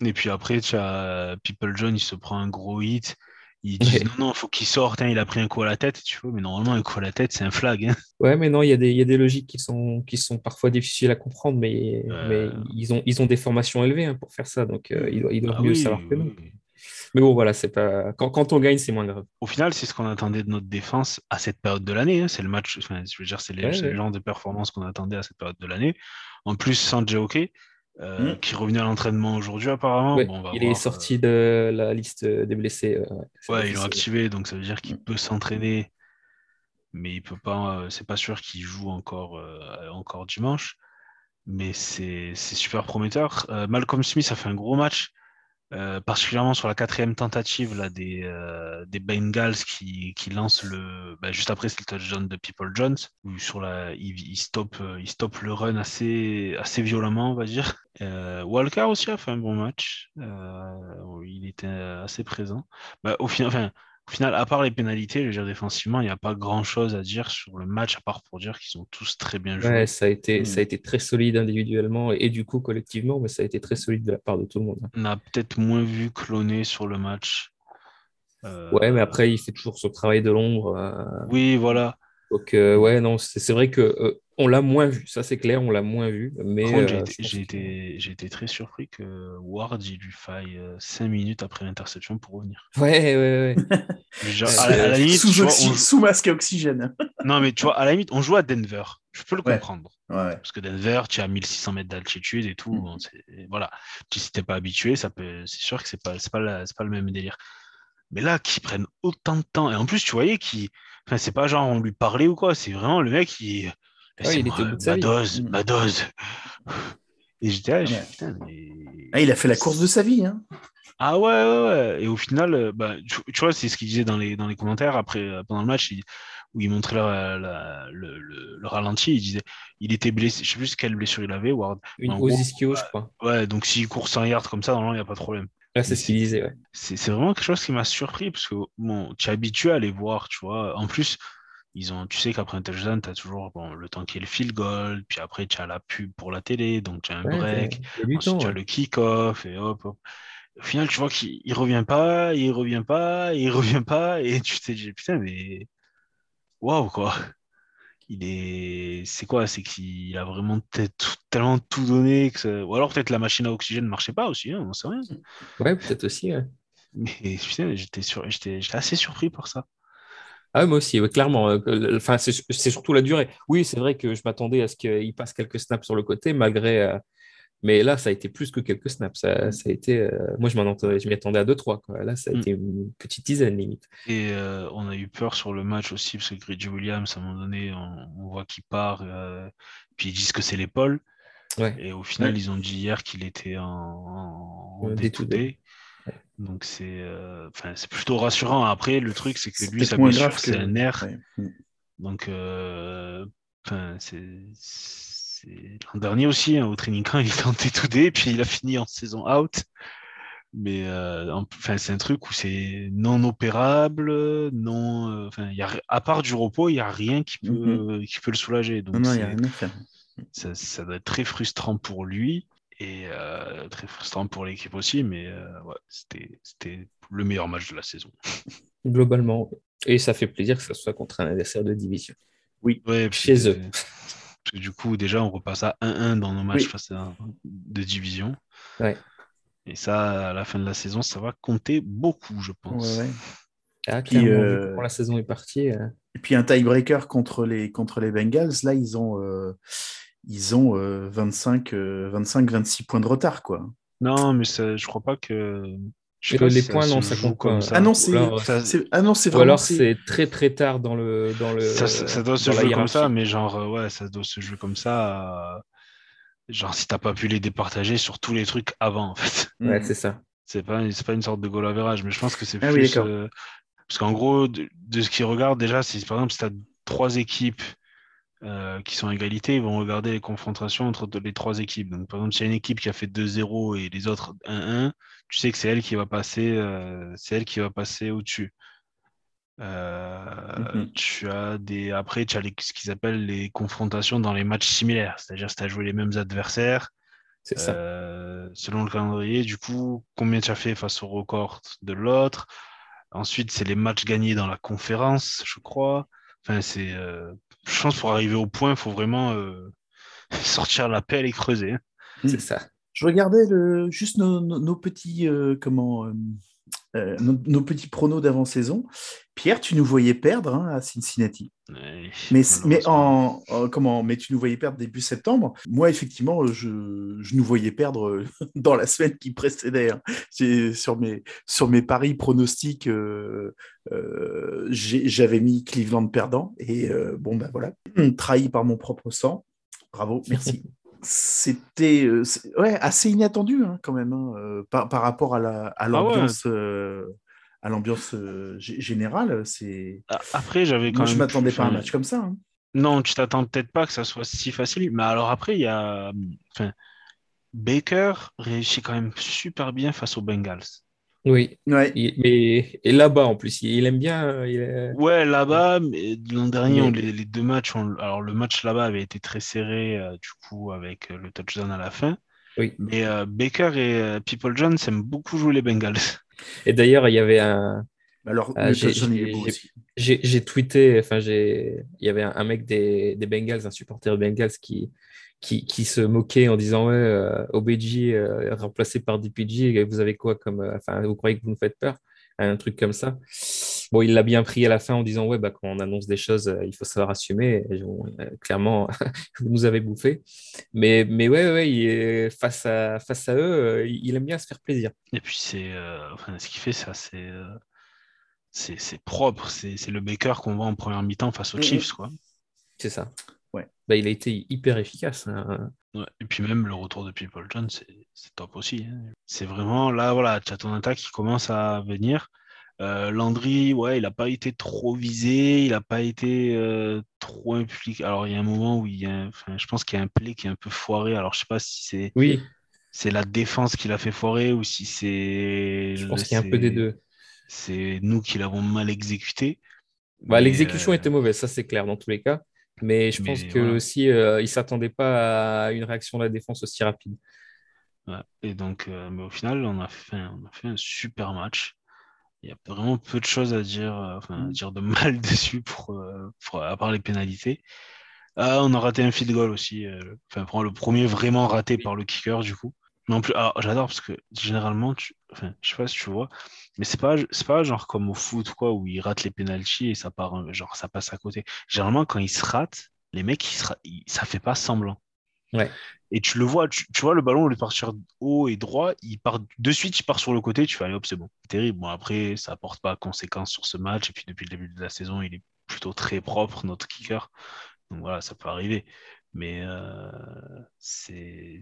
Et puis après, tu as People John, il se prend un gros hit. Il dit Ouais. non, non, faut qu'il sorte. hein, il a pris un coup à la tête. Tu vois, mais normalement, un coup à la tête, c'est un flag. hein. Ouais, mais non, il y a des, il y a des logiques qui sont, qui sont parfois difficiles à comprendre, mais, Euh. mais ils, ont, ils ont des formations élevées hein, pour faire ça, donc euh, ils, doivent- ils doivent Ah mieux oui, savoir que nous. oui. Mais bon, voilà, c'est pas... quand, quand on gagne, c'est moins grave. Au final, c'est ce qu'on attendait de notre défense à cette période de l'année. hein. C'est le match, enfin, je veux dire, c'est les, Ouais, ouais. le genre de performance qu'on attendait à cette période de l'année. En plus, sans Hockey, euh, Mm. qui revenait à l'entraînement aujourd'hui apparemment. Ouais, Bon, on va il voir, est sorti de la liste des blessés. euh, Ouais, ils l'ont activé, donc ça veut dire qu'il peut s'entraîner, mais il peut pas. euh, c'est pas sûr qu'il joue encore, euh, encore dimanche. Mais c'est super prometteur. Euh, Malcolm Smith a fait un gros match, euh, particulièrement sur la quatrième tentative là, des, euh, des Bengals qui, qui lancent le. bah, juste après, c'est le touchdown de People Jones, où sur la, il, il stoppe, euh, il stoppe le run assez, assez violemment, on va dire. Euh, Walker aussi a fait un bon match. Euh, il était assez présent. Bah, au final, enfin, au final, à part les pénalités, je veux dire, défensivement, il n'y a pas grand chose à dire sur le match, à part pour dire qu'ils ont tous très bien joué. Ouais, ça a, été, Mm. ça a été très solide individuellement et, et du coup collectivement, mais ça a été très solide de la part de tout le monde. hein. On a peut-être moins vu cloner sur le match. Euh, Ouais, mais après, il fait toujours son travail de l'ombre. euh, Oui, voilà. Donc, euh, ouais, non, c'est c'est vrai que euh, on l'a moins vu, ça c'est clair, on l'a moins vu. Mais j'ai euh, été, j'ai que- été- été très surpris que Ward il lui faille 5 minutes après l'interception pour revenir. Ouais, ouais, ouais. *laughs* Genre, C'est- à, la, à la limite, sous, vois, on masque à oxygène. non, mais tu vois, à la limite, on joue à Denver. Je peux le Ouais. comprendre. Ouais. Parce que Denver, tu es à 1600 mètres d'altitude et tout. Mm. bon, voilà. Tu- Si t'es pas habitué, ça peut, c'est sûr que c'est pas, c'est pas, la- pas le même délire. Mais là, qu'ils prennent autant de temps. Et en plus, tu voyais qu'il, enfin, c'est pas genre on lui parlait ou quoi. C'est vraiment le mec qui, Ouais, il était ma dose, ma dose. Et j'étais là, Ouais. putain, mais. Ah, il a fait la course de sa vie. Hein. Ah ouais, ouais, ouais. Et au final, euh, bah, tu, tu vois, c'est ce qu'il disait dans les, dans les commentaires après, euh, pendant le match, il- où il montrait la- la- le, le- le ralenti. Il disait, il était blessé, je sais plus quelle blessure il avait, Ward. Une ischio, je crois. Ouais, donc s'il court 100 yards comme ça, normalement, il n'y a pas de problème. C'est ce qu'il disait, ouais. C'est vraiment quelque chose qui m'a surpris parce que bon, tu es habitué à les voir, tu vois. En plus, ils ont, tu sais qu'après un touchdown, tu as toujours bon, le temps qu'il y ait le field goal, puis après, tu as la pub pour la télé, donc tu as un Ouais, break. Ensuite, temps, tu as le kick-off et hop, hop. Au final, tu vois qu'il il revient pas, il revient pas, il revient pas, et tu t'es dit, putain, mais waouh, quoi. Il est. C'est quoi? C'est qu'il a vraiment tellement tout donné que ça- Ou alors peut-être la machine à oxygène ne marchait pas aussi, hein, on sait rien. Ouais, peut-être aussi, ouais. Mais putain, j'étais sur... j'étais assez surpris par ça. Ah, moi aussi, clairement. euh, Enfin, c'est c'est surtout la durée. Oui, c'est vrai que je m'attendais à ce qu'il passe quelques snaps sur le côté, malgré. Mais là, ça a été plus que quelques snaps. Ça, ça a été. euh, Moi, je m'en attendais- je m'y attendais à 2-3. Quoi. Là, ça a Mm. été une petite dizaine limite. Et euh, on a eu peur sur le match aussi, parce que Grady Williams, à un moment donné, on, on voit qu'il part, euh, puis ils disent que c'est l'épaule. Ouais. Et au final, Ouais. ils ont dit hier qu'il était en, en. Donc c'est euh, enfin, c'est plutôt rassurant. Après, le truc, c'est que lui, sa blessure, c'est un nerf. Ouais. Mm. Donc, c'est- l'an dernier aussi, hein, au training camp, *laughs* il était en day-to-day, puis il a fini en saison out. Mais euh, en- enfin, c'est un truc où c'est non opérable, non, euh, enfin, il y a, à part du repos, il n'y a rien qui peut, qui peut le soulager. Donc Non, non, il n'y a rien à faire. ça, ça doit être très frustrant pour lui et euh, très frustrant pour l'équipe aussi. Mais euh, ouais, c'était c'était le meilleur match de la saison. *laughs* Globalement. Et ça fait plaisir que ça soit contre un adversaire de division. Oui, Ouais, chez eux. Parce que du coup, déjà, on repasse à 1-1 dans nos matchs Oui. face à de division. Ouais. Et ça, à la fin de la saison, ça va compter beaucoup, je pense. Ouais, ouais. Ah, Puis, clairement, euh, vu comment la saison est partie. euh, Et puis un tiebreaker contre les, contre les Bengals, là, ils ont, euh, ils ont euh, 25, euh, 25, 26 points de retard, quoi. Non, mais ça, je crois pas que. Je les si points, non, ça compte comme pas. ça. Ah non, c'est alors, Ça- c'est- ah non, c'est Ou alors c'est- très très tard dans le dans le ça, ça- ça doit se jouer comme ça, mais genre, euh, ouais, ça doit se jouer comme ça. euh, Genre, si t'as pas pu les départager sur tous les trucs avant, en fait. Ouais, Mm. c'est ça. C'est pas, c'est pas une sorte de goal average, mais je pense que c'est Ah oui, plus. d'accord. euh, parce qu'en gros, de, de ce qu'ils regardent déjà, c'est par exemple, si tu as trois équipes euh, qui sont à égalité, ils vont regarder les confrontations entre les trois équipes. Donc, par exemple, s'il y a une équipe qui a fait 2-0 et les autres 1-1, tu sais que c'est elle qui va passer, euh, c'est elle qui va passer au-dessus. Euh, Mhm. Tu as des. Après, tu as les- ce qu'ils appellent les confrontations dans les matchs similaires, c'est-à-dire si tu as joué les mêmes adversaires. C'est ça. Euh, selon le calendrier, du coup, combien tu as fait face au record de l'autre? Ensuite, c'est les matchs gagnés dans la conférence, je crois. Enfin, c'est, je pense pour arriver au point, il faut vraiment *laughs* sortir la pelle et creuser. hein. C'est ça. Je regardais le, juste nos, nos- nos petits, euh, comment, euh, euh, nos, nos petits pronos d'avant-saison. Pierre, tu nous voyais perdre hein, à Cincinnati. Ouais, Mais, mais, en, en- comment, mais tu nous voyais perdre début septembre. Moi, effectivement, je, je nous voyais perdre *laughs* dans la semaine qui précédait. hein. Sur, mes, sur mes paris pronostics, euh, euh, j'avais mis Cleveland perdant. Et bon, ben voilà, trahi par mon propre sang. Bravo, merci. *laughs* C'était euh, ouais, assez inattendu hein, quand même hein, euh, par, par rapport à la- à ouais. l'ambiance euh, à l'ambiance gé- générale. C'est Après, j'avais quand moi, même. je m'attendais pas à un match comme ça. hein. Non, tu t'attends peut-être pas que ça soit si facile. Mais alors après, il y a. Enfin, Baker réussit quand même super bien face aux Bengals. Oui. Ouais. Il- mais et là-bas en plus, il, il aime bien. euh, il est- Ouais, là-bas, mais l'an dernier, on- les, les deux matchs, on- alors le match là-bas avait été très serré, euh, du coup, avec euh, le touchdown à la fin. Oui. Mais euh, Baker et euh, People Jones aiment beaucoup jouer les Bengals. Et d'ailleurs, il y avait un. Alors, Ah, le j'ai- touchdown, il est j'ai- beau j'ai- aussi. J'ai j'ai tweeté, enfin, j'ai, il y avait un, un mec des, des Bengals, un supporter des Bengals qui, qui, qui se moquait en disant Ouais, euh, OBJ euh, remplacé par DPG, vous avez quoi comme. euh, Enfin, vous croyez que vous nous faites peur Un truc comme ça. Bon, il l'a bien pris à la fin en disant Ouais, bah, quand on annonce des choses, euh, il faut savoir assumer. Et bon, euh, clairement, *laughs* vous nous avez bouffé. Mais, mais ouais, ouais, il est, face, à, face à eux, euh, il aime bien se faire plaisir. Et puis, c'est, enfin, ce qu'il fait, ça, c'est, c'est, propre. C'est, le Baker qu'on voit en première mi-temps face aux. Chiefs, quoi. C'est ça. Ouais. Bah, il a été hyper efficace. hein. Ouais, Et puis même le retour de People Jones, c'est top aussi. hein. C'est vraiment là, voilà, tu as ton attaque qui commence à venir. Euh, Landry, ouais, il n'a pas été trop visé, il n'a pas été euh, trop impliqué. Alors il y a un moment où il y a, un- enfin, je pense qu'il y a un play qui est un peu foiré. Alors je sais pas si c'est Oui, c'est la défense qui l'a fait foirer ou si c'est je pense qu'il y a un peu des deux. C'est nous qui l'avons mal exécuté. Bah, L'exécution euh, était mauvaise, ça c'est clair dans tous les cas. Mais je Mais pense que voilà. aussi euh, il s'attendait pas à une réaction de la défense aussi rapide. Ouais. Et donc, euh, mais au final, on a fait, on a fait un super match. Il y a vraiment peu de choses à dire, euh, enfin, à dire de *laughs* mal dessus pour, pour- à part les pénalités. Ah, on a raté un field goal aussi. enfin, le premier vraiment raté par le kicker, du coup. Mais en plus, ah, j'adore parce que généralement, tu, enfin, je sais pas si tu vois, mais c'est pas, c'est pas genre comme au foot, quoi, où ils ratent les pénalties et ça part, euh, genre, ça passe à côté. Généralement, quand ils se ratent, les mecs, ils se ra- ils- ça fait pas semblant. Ouais. Et tu le vois, tu, tu vois le ballon, au lieu de partir haut et droit, il part de suite, il part sur le côté, tu fais allez hop, c'est bon. Terrible. Bon, après, ça apporte pas conséquence sur ce match. Et puis depuis le début de la saison, il est plutôt très propre, notre kicker. Donc voilà, ça peut arriver. Mais euh, c'est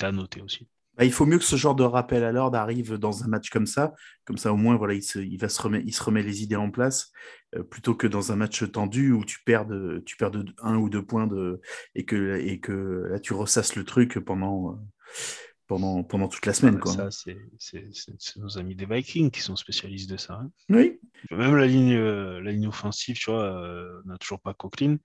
à noter aussi. Bah, il faut mieux que ce genre de rappel à l'ordre arrive dans un match comme ça. Comme ça, au moins, voilà, il se, il va se remettre, il se remet les idées en place, euh, plutôt que dans un match tendu où tu perds, de, tu perds de un ou deux points de, et, que, et que là, tu ressasses le truc pendant, euh, pendant, pendant toute la semaine. Ouais, Quoi. Ça, c'est nos amis des Vikings qui sont spécialistes de ça. hein. Oui. Même la ligne, la ligne offensive, tu vois, euh, n'a toujours pas Coquelin.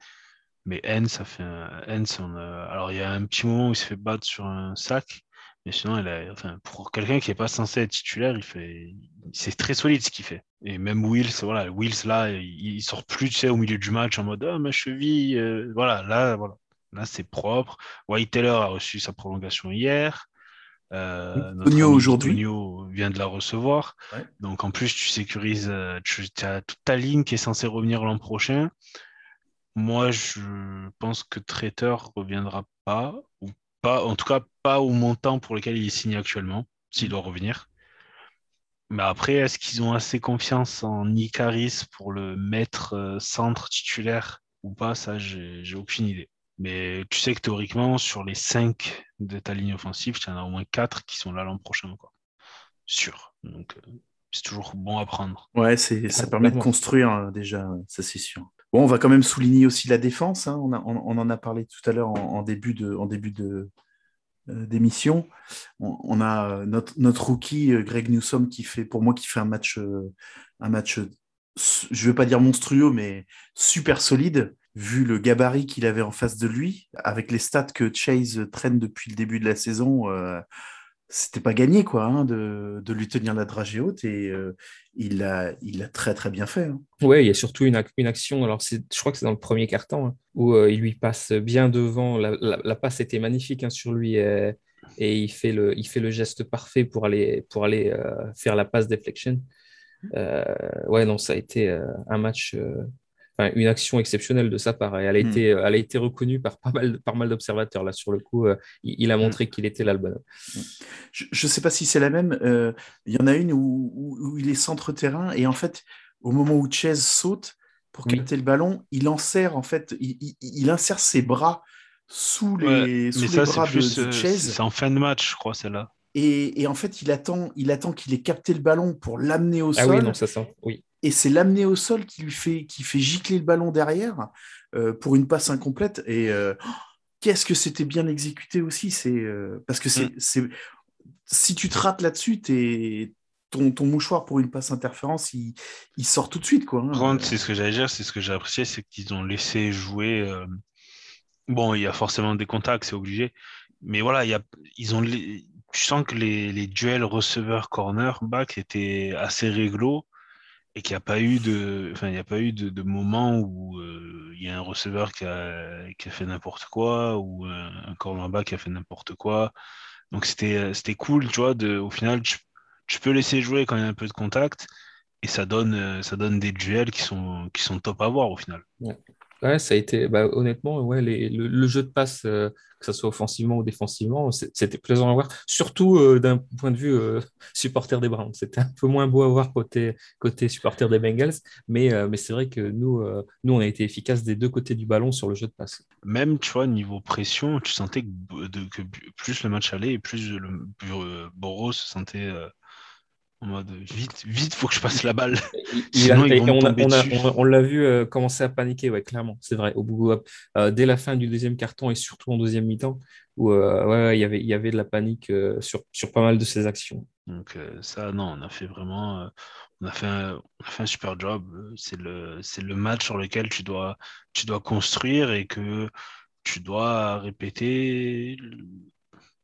Mais Hens, ça fait un... On a- alors il y a un petit moment où il se fait battre sur un sac. Mais sinon, enfin, pour quelqu'un qui n'est pas censé être titulaire, il fait, c'est très solide ce qu'il fait. Et même Wills, voilà, Wills là, il, sort plus, tu sais, au milieu du match en mode ah ma cheville, euh, voilà, là, voilà, là c'est propre. White Taylor a reçu sa prolongation hier. Euh, aujourd'hui. vient de la recevoir. Donc en plus, tu sécurises, euh, tu as toute ta ligne qui est censée revenir l'an prochain. Moi, je pense que Traiteur reviendra pas, ou pas, en tout cas pas au montant pour lequel il est signé actuellement, s'il doit revenir. Mais après, est-ce qu'ils ont assez confiance en Icaris pour le mettre euh, centre titulaire ou pas? Ça, j'ai aucune idée. Mais tu sais que théoriquement, sur les 5 de ta ligne offensive, il y en a au moins 4 qui sont là l'an prochain. Quoi. Sûr. Donc, euh, c'est toujours bon à prendre. Ouais, ça permet de construire euh, déjà, ça c'est sûr. Bon, on va quand même souligner aussi la défense. Hein. On, en a parlé tout à l'heure en, début de, euh, d'émission. On, a notre, rookie Greg Newsom qui fait, pour moi, qui fait un match, un match, je ne vais pas dire monstrueux, mais super solide vu le gabarit qu'il avait en face de lui, avec les stats que Chase traîne depuis le début de la saison, euh, c'était pas gagné quoi, hein, de, lui tenir la dragée haute et euh, il l'a il a très très bien fait. Hein. Oui, il y a surtout une, action, alors je crois que c'est dans le premier carton, hein, où euh, il lui passe bien devant, la, passe était magnifique sur lui et, il, fait le, il fait le geste parfait pour aller, pour aller faire la passe deflection. ouais, non, ça a été un match une action exceptionnelle de sa part. elle a, hmm. été, elle a été reconnue par pas mal, par mal d'observateurs. Là, sur le coup, euh, il, a hmm. montré qu'il était là le bonhomme. Hmm. Je ne sais pas si c'est la même. Euh, il y en a une où, il est centre-terrain et en fait, au moment où Chase saute pour capter le ballon, il insère en fait, il, insère ses bras sous les, sous les bras de, euh, Chase. C'est en fin de match, je crois, celle-là. Et, et, en fait, il attend, il attend qu'il ait capté le ballon pour l'amener au ah sol. Oui, non, ça sent. Oui et c'est l'amener au sol qui lui fait, qui fait gicler le ballon derrière euh, pour une passe incomplète. Et euh, qu'est-ce que c'était bien exécuté aussi C'est euh, parce que c'est, mm. si tu te rates là-dessus, ton, ton mouchoir pour une passe interférence, il, il sort tout de suite. Quoi, hein. C'est ce que j'allais dire, c'est ce que j'ai apprécié, c'est qu'ils ont laissé jouer. Bon, il y a forcément des contacts, c'est obligé. Mais voilà, il y a, ils ont, tu sens que les, les duels receveur-corner-back étaient assez réglo et qu'il n'y a pas eu de, enfin, il n'y a pas eu de, moment où euh, il y a un receveur qui a, qui a fait n'importe quoi ou un, cornerback qui a fait n'importe quoi. Donc c'était, c'était cool, tu vois, au final, tu, peux laisser jouer quand il y a un peu de contact et ça donne, ça donne des duels qui sont, qui sont top à voir au final. Ça a été, bah, honnêtement, ouais, le, jeu de passe, euh, que ce soit offensivement ou défensivement, c'était plaisant à voir, surtout euh, d'un point de vue euh, supporter des Browns. C'était un peu moins beau à voir côté, côté supporter des Bengals, mais, mais c'est vrai que nous, nous, on a été efficaces des deux côtés du ballon sur le jeu de passe. Même, tu vois, niveau pression, tu sentais que, plus le match allait et plus le, Boros se sentait en mode vite, vite, faut que je passe la balle. on, l'a vu euh, commencer à paniquer, ouais, clairement, c'est vrai. Au bout, euh, dès la fin du deuxième carton et surtout en deuxième mi-temps, où euh, ouais, y avait, il y avait de la panique sur, sur pas mal de ces actions. Donc ça, non, on a fait vraiment, on a fait un, on a fait un super job. C'est le, c'est le match sur lequel tu dois, tu dois construire et que tu dois répéter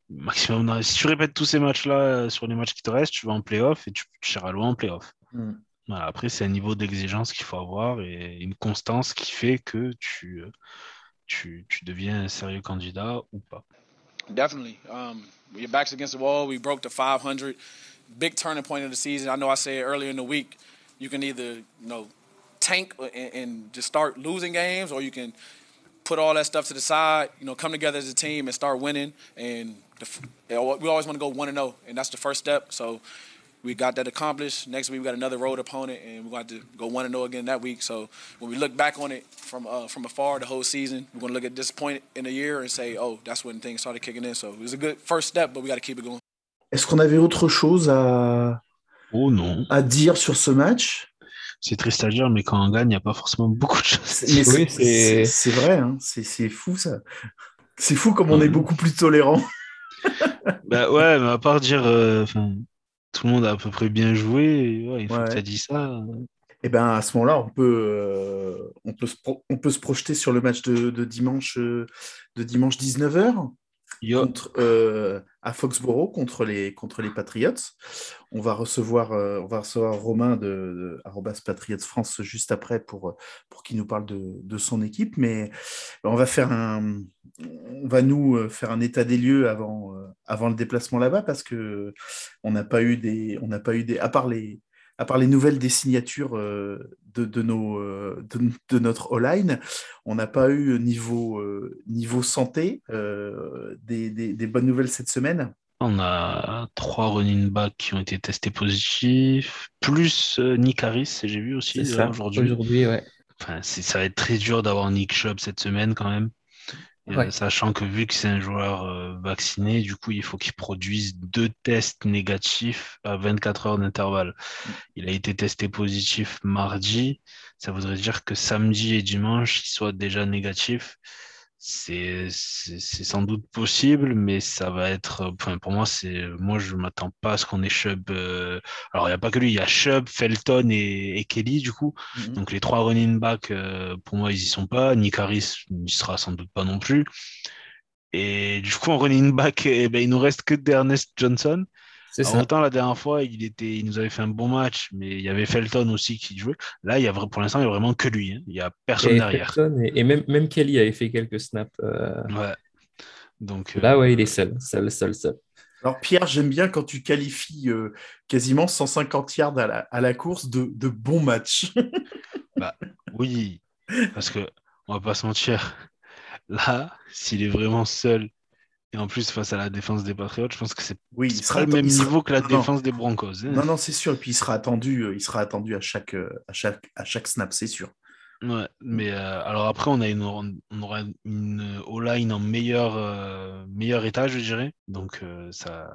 maximum. Si tu répètes tous ces matchs-là euh, sur les matchs qui te restent, tu vas en playoff et tu, tu loin en playoff. Mm. après, c'est un niveau d'exigence qu'il faut avoir et une constance qui fait que tu, euh, tu, tu deviens un sérieux candidat ou pas. Definitely. Um, your back's against the wall. We broke the 500. Big turning point of the season. I know I said earlier in the week, you can either you know tank and, and just start losing games, or you can put all that stuff to the side. You know, come together as a team and start winning and we always want to go one and zero, oh, and that's the first step. So we got that accomplished. Next week we got another road opponent, and we're going to go one and zero oh again that week. So when we look back on it from uh, from afar, the whole season, we're going to look at this point in a year and say, oh, that's when things started kicking in. So it was a good first step, but we got to keep it going. Est-ce qu'on avait autre chose à oh non à dire sur ce match c'est triste à dire, mais quand on gagne, il n'y a pas forcément beaucoup de choses. C'est vrai, hein. c'est fou ça. C'est fou comme on est beaucoup plus tolérant. *laughs* bah ouais, mais à part dire, euh, tout le monde a à peu près bien joué, il faut que tu as dit ça. Et eh ben à ce moment-là, on peut, euh, on, peut se on peut se projeter sur le match de, dimanche, euh, de dimanche 19h. Contre, euh, à Foxborough contre les, contre les Patriots. On va recevoir, euh, on va recevoir Romain de, de Patriots France juste après pour, pour qu'il nous parle de, de son équipe. Mais on va faire un, on va nous euh, faire un état des lieux avant, avant le déplacement là-bas parce que on n'a pas eu des, on n'a pas eu des, à part les, à part les nouvelles des signatures euh, de, de, nos, euh, de, de notre all-line, on n'a pas eu niveau, euh, niveau santé euh, des, des, des bonnes nouvelles cette semaine. On a trois running backs qui ont été testés positifs, plus euh, Nick Harris, j'ai vu aussi C'est ça, aujourd'hui. aujourd'hui, ouais. Enfin, ça va être très dur d'avoir Nick Chubb cette semaine quand même. Euh, Ouais. sachant que vu que c'est un joueur euh, vacciné, du coup, il faut qu'il produise deux tests négatifs à 24 heures d'intervalle. Il a été testé positif mardi. Ça voudrait dire que samedi et dimanche, il soit déjà négatif. C'est sans doute possible, mais ça va être. Enfin, pour moi, c'est moi, je m'attends pas à ce qu'on ait Chubb. euh, Alors, il n'y a pas que lui, il y a Chubb, Felton et, et Kelly, du coup. Mhm. Donc les trois running backs, euh, pour moi, ils y sont pas. Nick Harris n'y sera sans doute pas non plus. Et du coup, en running back, eh ben, il nous reste que d'Ernest Johnson. C'est ça. autant la dernière fois, il était, il nous avait fait un bon match, mais il y avait Felton aussi qui jouait. Là, il y a pour l'instant, il y a vraiment que lui. hein. Il y a personne Et, derrière. Felton et, et même, même Kelly avait fait quelques snaps. euh, Ouais. Donc, euh, Là, ouais, il est seul, seul, seul, seul. Alors Pierre, j'aime bien quand tu qualifies euh, quasiment 150 yards à la, à la course de, de bons matchs. *laughs* bah, oui, parce que on va pas se mentir. Là, s'il est vraiment seul et en plus face à la défense des Patriots, je pense que c'est Oui, il pas sera le même sera- niveau que la non, non. défense des Broncos. hein. Non, non, c'est sûr. Et puis il sera attendu, euh, il sera attendu à chaque, euh, à chaque, à chaque snap, c'est sûr. Ouais, mais euh, alors après, on a une, on aura une O-line en meilleur, euh, meilleur état, je dirais. Donc euh, ça,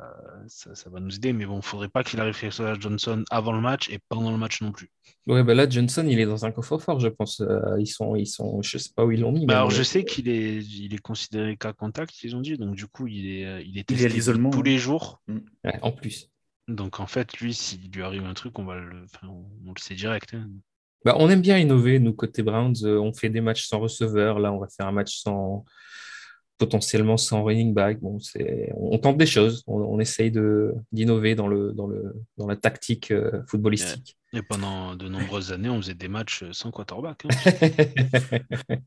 ça, ça va nous aider. Mais bon, il faudrait pas qu'il arrive quelque chose à Johnson avant le match et pendant le match non plus. Ouais, bah là, Johnson, il est dans un coffre-fort, je pense. Euh, ils sont, ils sont, je sais pas où ils l'ont mis. Bah mais alors je sais qu'il est, il est considéré cas contact, ils ont dit. Donc du coup, il est, il est Il est testé l'isolement, tous les jours. ouais, en plus. Donc en fait, lui, s'il lui arrive un truc, on va le, enfin, on, on le sait direct. hein. Bah, on aime bien innover, nous, côté Browns. Euh, on fait des matchs sans receveur. Là, on va faire un match sans potentiellement sans running back. Bon, c'est, on, tente des choses. On, on essaye de, d'innover dans, le, dans, le, dans la tactique euh, footballistique. Et pendant de nombreuses années, on faisait des matchs sans quarterback. hein.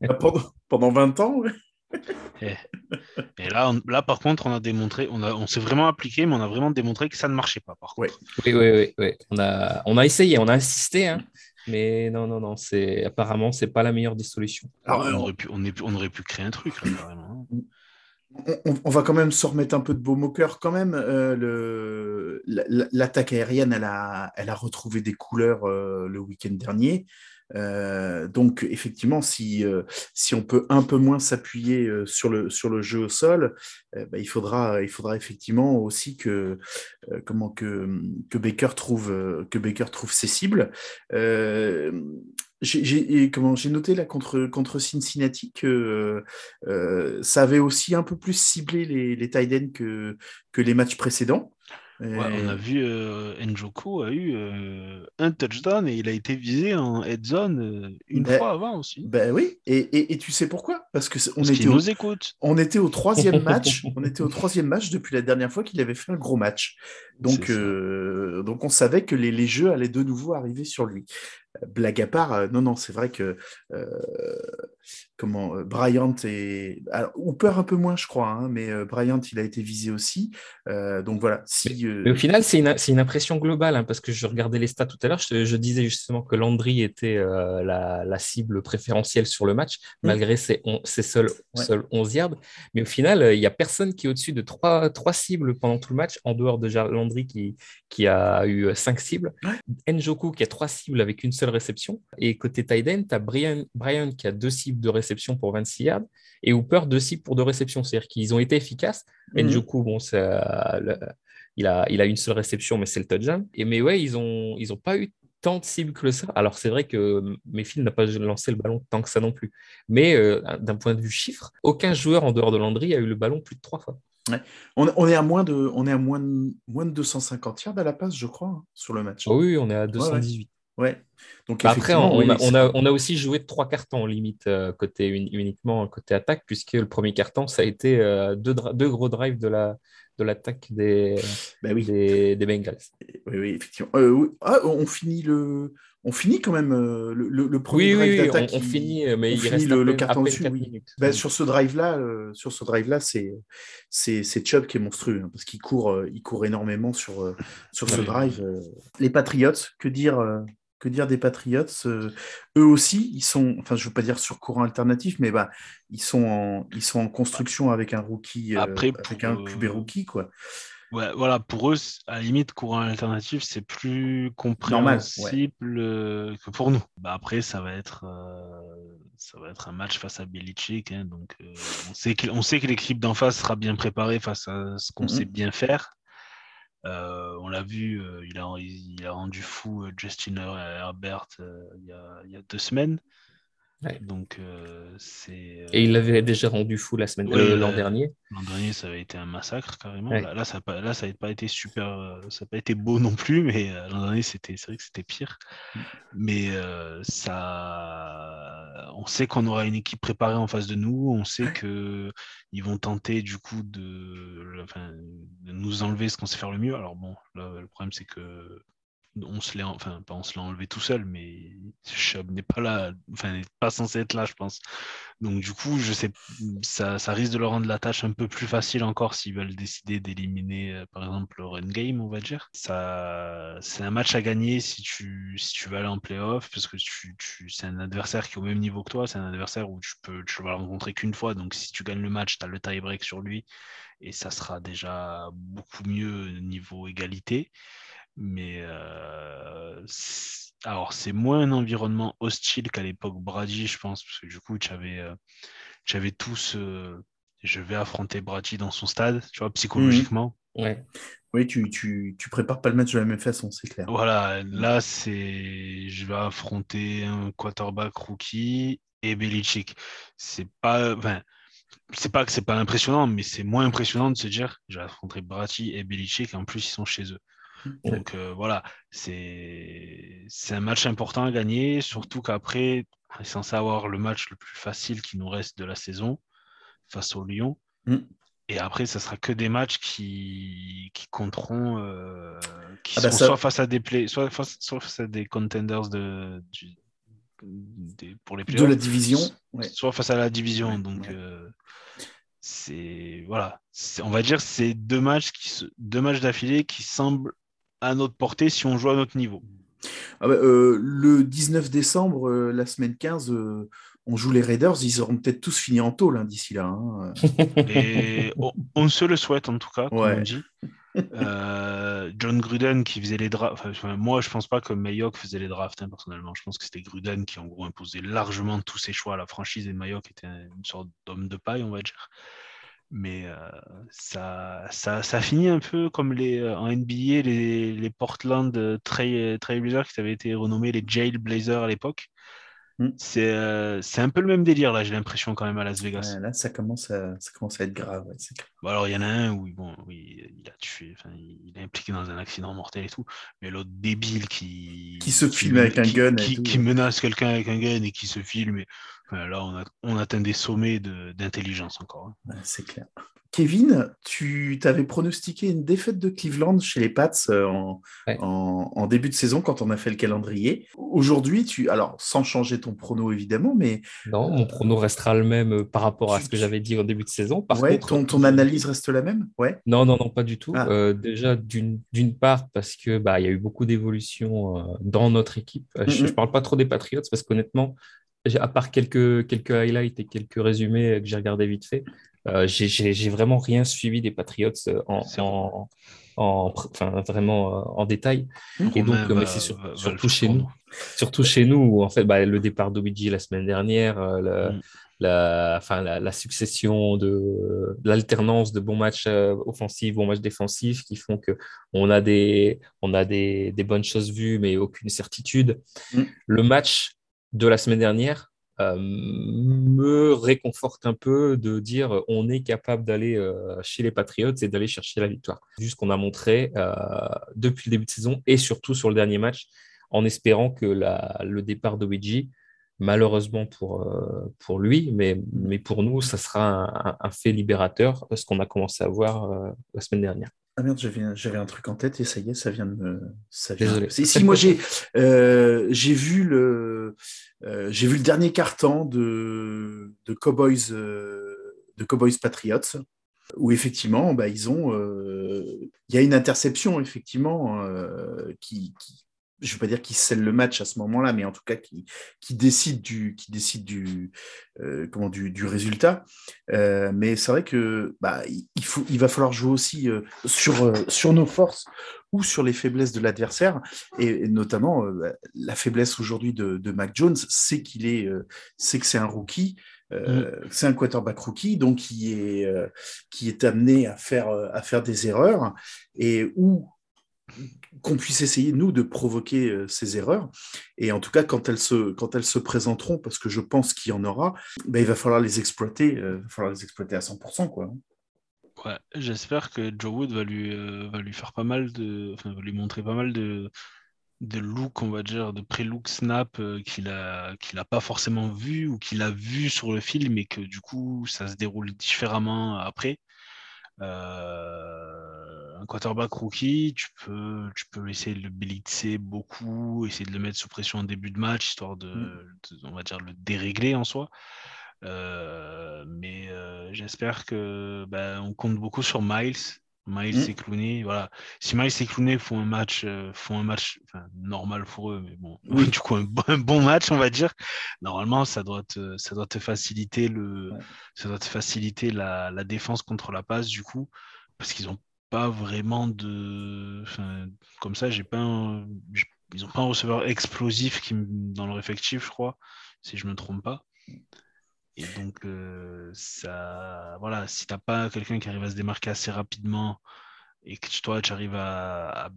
Bah, *laughs* Pendant, pendant 20 ans, ouais. Et, et là, on- là, par contre, on a démontré, on, a, on s'est vraiment appliqué, mais on a vraiment démontré que ça ne marchait pas. Par contre. Oui, oui, oui, oui. On a, on a essayé, on a insisté, hein. Mais non, non, non, c'est apparemment c'est pas la meilleure des solutions. Alors, Ouais, on, aurait pu, on, est- on aurait pu créer un truc, là, carrément. hein. on, on- va quand même se remettre un peu de baume au cœur quand même. Euh, L'attaque aérienne, elle a, elle a retrouvé des couleurs euh, le week-end dernier. Euh, donc effectivement, si, euh, si on peut un peu moins s'appuyer euh, sur, le, sur le jeu au sol, euh, bah, il, faudra, il faudra effectivement aussi que, comment, que, que, Baker trouve, que Baker trouve ses cibles. J'ai noté là contre, contre Cincinnati que ça avait aussi un peu plus ciblé les, les tight que, que les matchs précédents. Ouais, on a vu euh, Njoku a eu euh, un touchdown et il a été visé en head zone euh, une Ben, fois avant aussi. Ben oui, et, et, et tu sais pourquoi? Parce que on Parce était, au, nous écoute. on était au troisième *laughs* match. on était au troisième match depuis la dernière fois qu'il avait fait un gros match. Donc, euh, donc on savait que les, les jeux allaient de nouveau arriver sur lui. Blague à part, non, non, c'est vrai que comment euh, Bryant et alors, Hooper un peu moins, je crois, hein, mais euh, Bryant il a été visé aussi. Euh, donc voilà, si euh, Mais au final, c'est une, une impression globale, hein, parce que je regardais les stats tout à l'heure, je, je disais justement que Landry était euh, la, la cible préférentielle sur le match, Mm. malgré ses, on- ses seuls, Ouais. seuls 11 yards. Mais au final, euh, il n'y a personne qui est au-dessus de trois, trois cibles pendant tout le match, en dehors de Landry qui, qui a eu euh, cinq cibles. Njoku qui a trois cibles avec une seule réception. Et côté tight end, tu as Brian, Brian qui a deux cibles de réception pour 26 yards et Hooper deux cibles pour deux réceptions. C'est-à-dire qu'ils ont été efficaces. Mhm. Njoku, bon, ça, le- il, a, il a une seule réception, mais c'est le touchdown. Et mais ouais, ils n'ont ils ont pas eu tant de cibles que ça. Alors c'est vrai que Mayfield n'a pas lancé le ballon tant que ça non plus. Mais euh, d'un point de vue chiffre, aucun joueur en dehors de Landry a eu le ballon plus de trois fois. ouais. on, on est à moins de, on est à moins de, moins de 250 yards à la passe, je crois, hein, sur le match. Oh oui, on est à 218. Ouais. Donc Bah, Après, on, oui, a, on, c'est- a, on a aussi joué trois cartons limite euh, côté uni- uniquement côté attaque, puisque le premier carton, ça a été euh, deux gros drives de la de l'attaque des, Bah oui. des, des Bengals. Oui, oui, effectivement. Euh, oui. Ah, on finit le, on finit quand même euh, le, le- le Oui, premier oui, drive oui, d'attaque. on, finit, euh, mais on il finit reste le, carton dessus, oui. Bah, sur ce drive-là, euh, sur ce drive-là, c'est c'est c'est Chubb qui est monstrueux hein, parce qu'il court, euh, il court énormément sur euh, sur ce Ouais. drive. Les Patriots, que dire que dire des Patriots euh, Eux aussi, ils sont, enfin, je veux pas dire sur courant alternatif, mais bah, ils sont en ils sont en construction avec un rookie, euh, Après, avec un euh, QB rookie quoi. Ouais, voilà, pour eux, à la limite, courant alternatif, c'est plus Normal, compréhensible euh, que pour nous. Bah, après, ça va être, euh, ça va être un match face à Belichick. hein, donc, euh, on sait que, on sait que l'équipe d'en face sera bien préparée face à ce qu'on Mhm. sait bien faire. Euh, on l'a vu, euh, il, a, il a rendu fou euh, Justin Herbert il, y a, il y a deux semaines. Ouais. Donc, c'est. Et il l'avait déjà rendu fou la semaine là- l'an dernier. L'an dernier, ça avait été un massacre carrément. Ouais. Là, là, ça n'a pas, là, ça n'a pas été super, ça n'a pas été beau non plus, mais l'an dernier, c'était, c'est vrai que c'était pire. Mais euh, ça, on sait qu'on aura une équipe préparée en face de nous. On sait que ils vont tenter du coup de, enfin, de nous enlever ce qu'on sait faire le mieux. Alors bon, là, le problème c'est que on se l'est, enfin pas on se l'a enlevé tout seul, mais Chubb n'est pas là, enfin n'est pas censé être là, je pense. Donc du coup, je sais, ça, ça risque de leur rendre la tâche un peu plus facile encore s'ils veulent décider d'éliminer, euh, par exemple, le run game, on va dire. Ça, c'est un match à gagner si tu, si tu veux aller en playoff, parce que tu, tu, c'est un adversaire qui est au même niveau que toi, c'est un adversaire où tu peux, tu vas le rencontrer qu'une fois, donc si tu gagnes le match, tu as le tie-break sur lui, et ça sera déjà beaucoup mieux niveau égalité. Mais euh, alors, c'est moins un environnement hostile qu'à l'époque Brady, je pense, parce que du coup, tu avais, euh, avais tous. euh, je vais affronter Brady dans son stade, tu vois, psychologiquement. Ouais. Oui, tu, tu, tu prépares pas le match de la même façon, c'est clair. Voilà, là, c'est. Je vais affronter un quarterback rookie et Belichick. C'est pas. Enfin, c'est pas que c'est pas impressionnant, mais c'est moins impressionnant de se dire je vais affronter Brady et Belichick, et en plus, ils sont chez eux. Donc euh, voilà, c'est un match important à gagner, surtout qu'après, on est censé avoir le match le plus facile qui nous reste de la saison face au Lyon. Mm. Et après, ça sera que des matchs qui, qui compteront, euh, qui Ah bah ça- soit face à des play, soit face, soit face à des contenders de, du- des- pour les De la division, ouais. soit face à la division. Ouais, Donc ouais. euh, c'est voilà, on va dire c'est deux matchs qui se- deux matchs d'affilée qui semblent à notre portée si on joue à notre niveau. Ah bah, euh, le 19 décembre, euh, la semaine 15, euh, on joue les Raiders. Ils auront peut-être tous fini en tôle hein, d'ici là. hein. *laughs* Et on, on se le souhaite en tout cas, comme Ouais. on dit. John Gruden qui faisait les drafts. Enfin, moi, je pense pas que Mayock faisait les drafts hein, personnellement. Je pense que c'était Gruden qui en gros imposait largement tous ses choix à la franchise et Mayock était une sorte d'homme de paille, on va dire. Mais euh, ça, ça, ça finit un peu comme euh, en NBA, les, Portland euh, Trail, Trailblazers qui avaient été renommés les Jail Blazers à l'époque. Mm. C'est euh, c'est un peu le même délire là, j'ai l'impression quand même à Las Vegas. Ouais, là, ça commence à, ça commence à être grave. ouais, c'est clair. Bon, alors, il y en a un où bon, oui, il a tué, il est impliqué dans un accident mortel et tout, mais l'autre débile qui. Qui se filme avec un qui- gun et Qui, tout. qui menace quelqu'un avec un gun et qui se filme. Et, enfin, là, on, a, on atteint des sommets de- d'intelligence encore. hein. C'est clair. Kevin, tu t'avais pronostiqué une défaite de Cleveland chez les Pats euh, en, Ouais. en- en début de saison quand on a fait le calendrier. Aujourd'hui, tu, alors sans changer ton prono évidemment, mais Non, mon prono restera le même euh, par rapport à ce que j'avais dit au début de saison. Par ouais, contre, ton, ton analyse reste la même, ouais. Non, non, non, pas du tout. Ah. Euh, déjà, d'une part, parce que bah, il y a eu beaucoup d'évolutions dans notre équipe. Je ne parle pas trop des Patriots, parce qu'honnêtement, à part quelques, quelques highlights et quelques résumés que j'ai regardés vite fait, euh, j'ai- vraiment rien suivi des Patriots euh, en, en, en- enfin, vraiment euh, en détail. Et donc, mais c'est sur- surtout chez nous. Surtout chez nous, où en fait, bah, le départ d'Obidji la semaine dernière, le- Mm. la, enfin, la, la succession de, l'alternance de bons matchs offensifs, bons matchs défensifs qui font que on a des, on a des, des bonnes choses vues, mais aucune certitude. Mm. Le match de la semaine dernière euh, me réconforte un peu de dire on est capable d'aller euh, chez les Patriots et d'aller chercher la victoire. Vu ce qu'on a montré euh, depuis le début de saison et surtout sur le dernier match en espérant que le départ d'Obiji, malheureusement pour, lui, mais, pour nous, ça sera un, un fait libérateur, ce qu'on a commencé à voir la semaine dernière. Ah merde, j'avais, un truc en tête et ça y est, ça vient de me. Ça vient... Désolé. Si, si, moi j'ai, euh, j'ai vu le, euh, j'ai vu le dernier carton de, de Cowboys, euh, de Cowboys Patriots, où effectivement, bah, ils ont, il y a une interception effectivement qui, qui, je ne veux pas dire qu'il scelle le match à ce moment-là, mais en tout cas qui, qui décide du, qui décide du, euh, comment, du, du résultat. Euh, mais c'est vrai que bah, il, faut, il va falloir jouer aussi euh, sur, sur nos forces ou sur les faiblesses de l'adversaire, et, notamment la faiblesse aujourd'hui de, de, Mac Jones, c'est qu'il est, c'est que c'est un rookie. Mmh. C'est un quarterback rookie, donc qui est, qui est amené à faire, à faire des erreurs et où qu'on puisse essayer, nous, de provoquer euh, ces erreurs. Et en tout cas, quand elles se, quand elles se présenteront, parce que je pense qu'il y en aura, ben, il va falloir les exploiter, euh, falloir les exploiter à 100%. Quoi. Ouais, j'espère que Joe Wood va lui, euh, va lui faire pas mal de. Enfin, va lui montrer pas mal de, de look, on va dire, de pré-look snap qu'il a, qu'il a pas forcément vu ou qu'il a vu sur le film et que du coup, ça se déroule différemment après. Un quarterback rookie, tu peux, tu peux essayer de le blitzer beaucoup, essayer de le mettre sous pression en début de match, histoire de, Mm. de- on va dire, le dérégler en soi. Euh, mais euh, j'espère que ben, on compte beaucoup sur Miles. Miles Mm. et Clooney, voilà. Si Miles et Clooney font un match, euh, font un match normal pour eux, mais bon, *laughs* Oui. du coup un, bon- un bon match, on va dire. Normalement, ça doit te, ça doit te faciliter le, Ouais. ça doit te faciliter la, la défense contre la passe du coup, parce qu'ils ont pas vraiment de, enfin, comme ça, j'ai pas, un- ils ont pas un receveur explosif qui dans leur effectif, je crois, si je me trompe pas. Et donc, euh, ça, voilà, si t'as pas quelqu'un qui arrive à se démarquer assez rapidement et que toi, tu arrives à,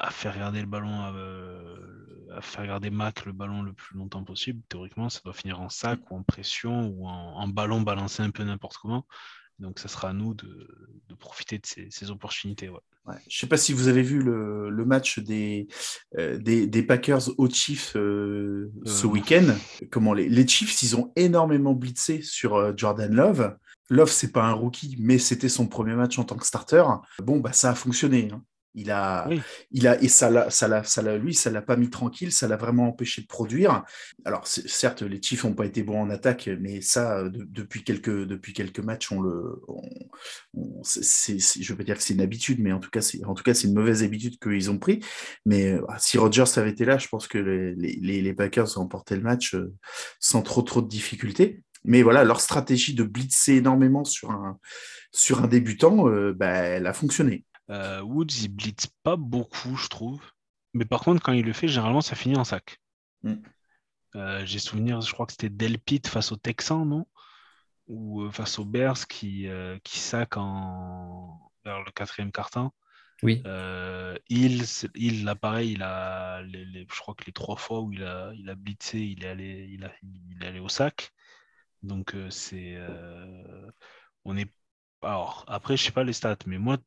à, faire garder le ballon, à, euh, à faire garder Mac le ballon le plus longtemps possible, théoriquement, ça doit finir en sac ou en pression ou en ballon balancé un peu n'importe comment. Donc, ça sera à nous de, de profiter de ces, ces opportunités. Ouais. Ouais. Je ne sais pas si vous avez vu le, le match des, euh, des, des Packers aux Chiefs euh, ce non. week-end. Comment les, les Chiefs, ils ont énormément blitzé sur euh, Jordan Love. Love, c'est pas un rookie, mais c'était son premier match en tant que starter. Bon, bah ça a fonctionné. hein. Il a, Oui. il a, et ça l'a, ça l'a, ça l'a, lui, ça l'a pas mis tranquille, ça l'a vraiment empêché de produire. Alors, certes, les Chiefs n'ont pas été bons en attaque, mais ça, euh, de- depuis quelques, depuis quelques matchs, on le, on, on- c'est, c'est- c'est- je veux pas dire que c'est une habitude, mais en tout cas, c'est, en tout cas, c'est une mauvaise habitude qu'ils ont pris. Mais euh, si Rodgers avait été là, je pense que les, les, les- Packers le match euh, sans trop, trop de difficultés. Mais voilà, leur stratégie de blitzer énormément sur un, sur un débutant, euh, bah, elle a fonctionné. Euh, Woods, il blitz pas beaucoup, je trouve. Mais par contre, quand il le fait, généralement, ça finit en sac. Mm. Euh, J'ai souvenir, je crois que c'était Delpit face aux Texans, non? Ou euh, face aux Bears qui, euh, qui sac en... vers le quatrième carton. Oui. Euh, il, il, là, pareil, il a, les- les- je crois que les trois fois où il a, il a blitzé, il est allé, il a, il est allé au sac. Donc, euh, c'est. euh, on est. Alors, après, je sais pas les stats, mais moi,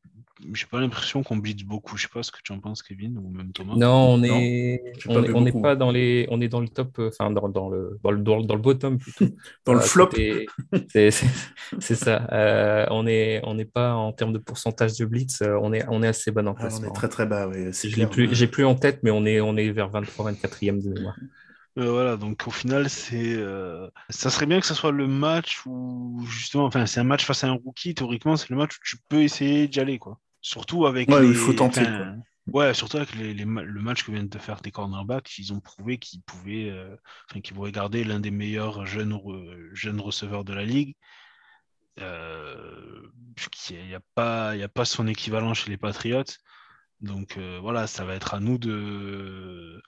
j'ai pas l'impression qu'on blitz beaucoup. Je sais pas ce que tu en penses, Kevin, ou même Thomas. Non, on Non, est, j'ai pas on n'est pas dans les, on est dans le top, euh, enfin dans, dans le, dans le, dans le, dans le bottom plutôt. *laughs* Dans le Euh, flop. C'est ça. Euh, on est, on n'est pas en termes de pourcentage de blitz, on est, on est assez bon en Ah, on est très très bas, oui, clair. plus, j'ai plus en tête, mais on est, on est vers 23-24e de mémoire. Euh, voilà, donc au final, c'est, euh, ça serait bien que ce soit le match où justement, enfin, c'est un match face à un rookie. Théoriquement, c'est le match où tu peux essayer d'y aller, quoi. Surtout avec Ouais, les, il faut tenter, enfin, ouais, surtout avec les, le match que viennent de faire tes cornerbacks, ils ont prouvé qu'ils pouvaient, euh, enfin, qu'ils pouvaient garder l'un des meilleurs jeunes, re- jeunes receveurs de la ligue. Euh, il n'y a pas, il y a pas son équivalent chez les Patriots. Donc euh, voilà, ça va être à nous de,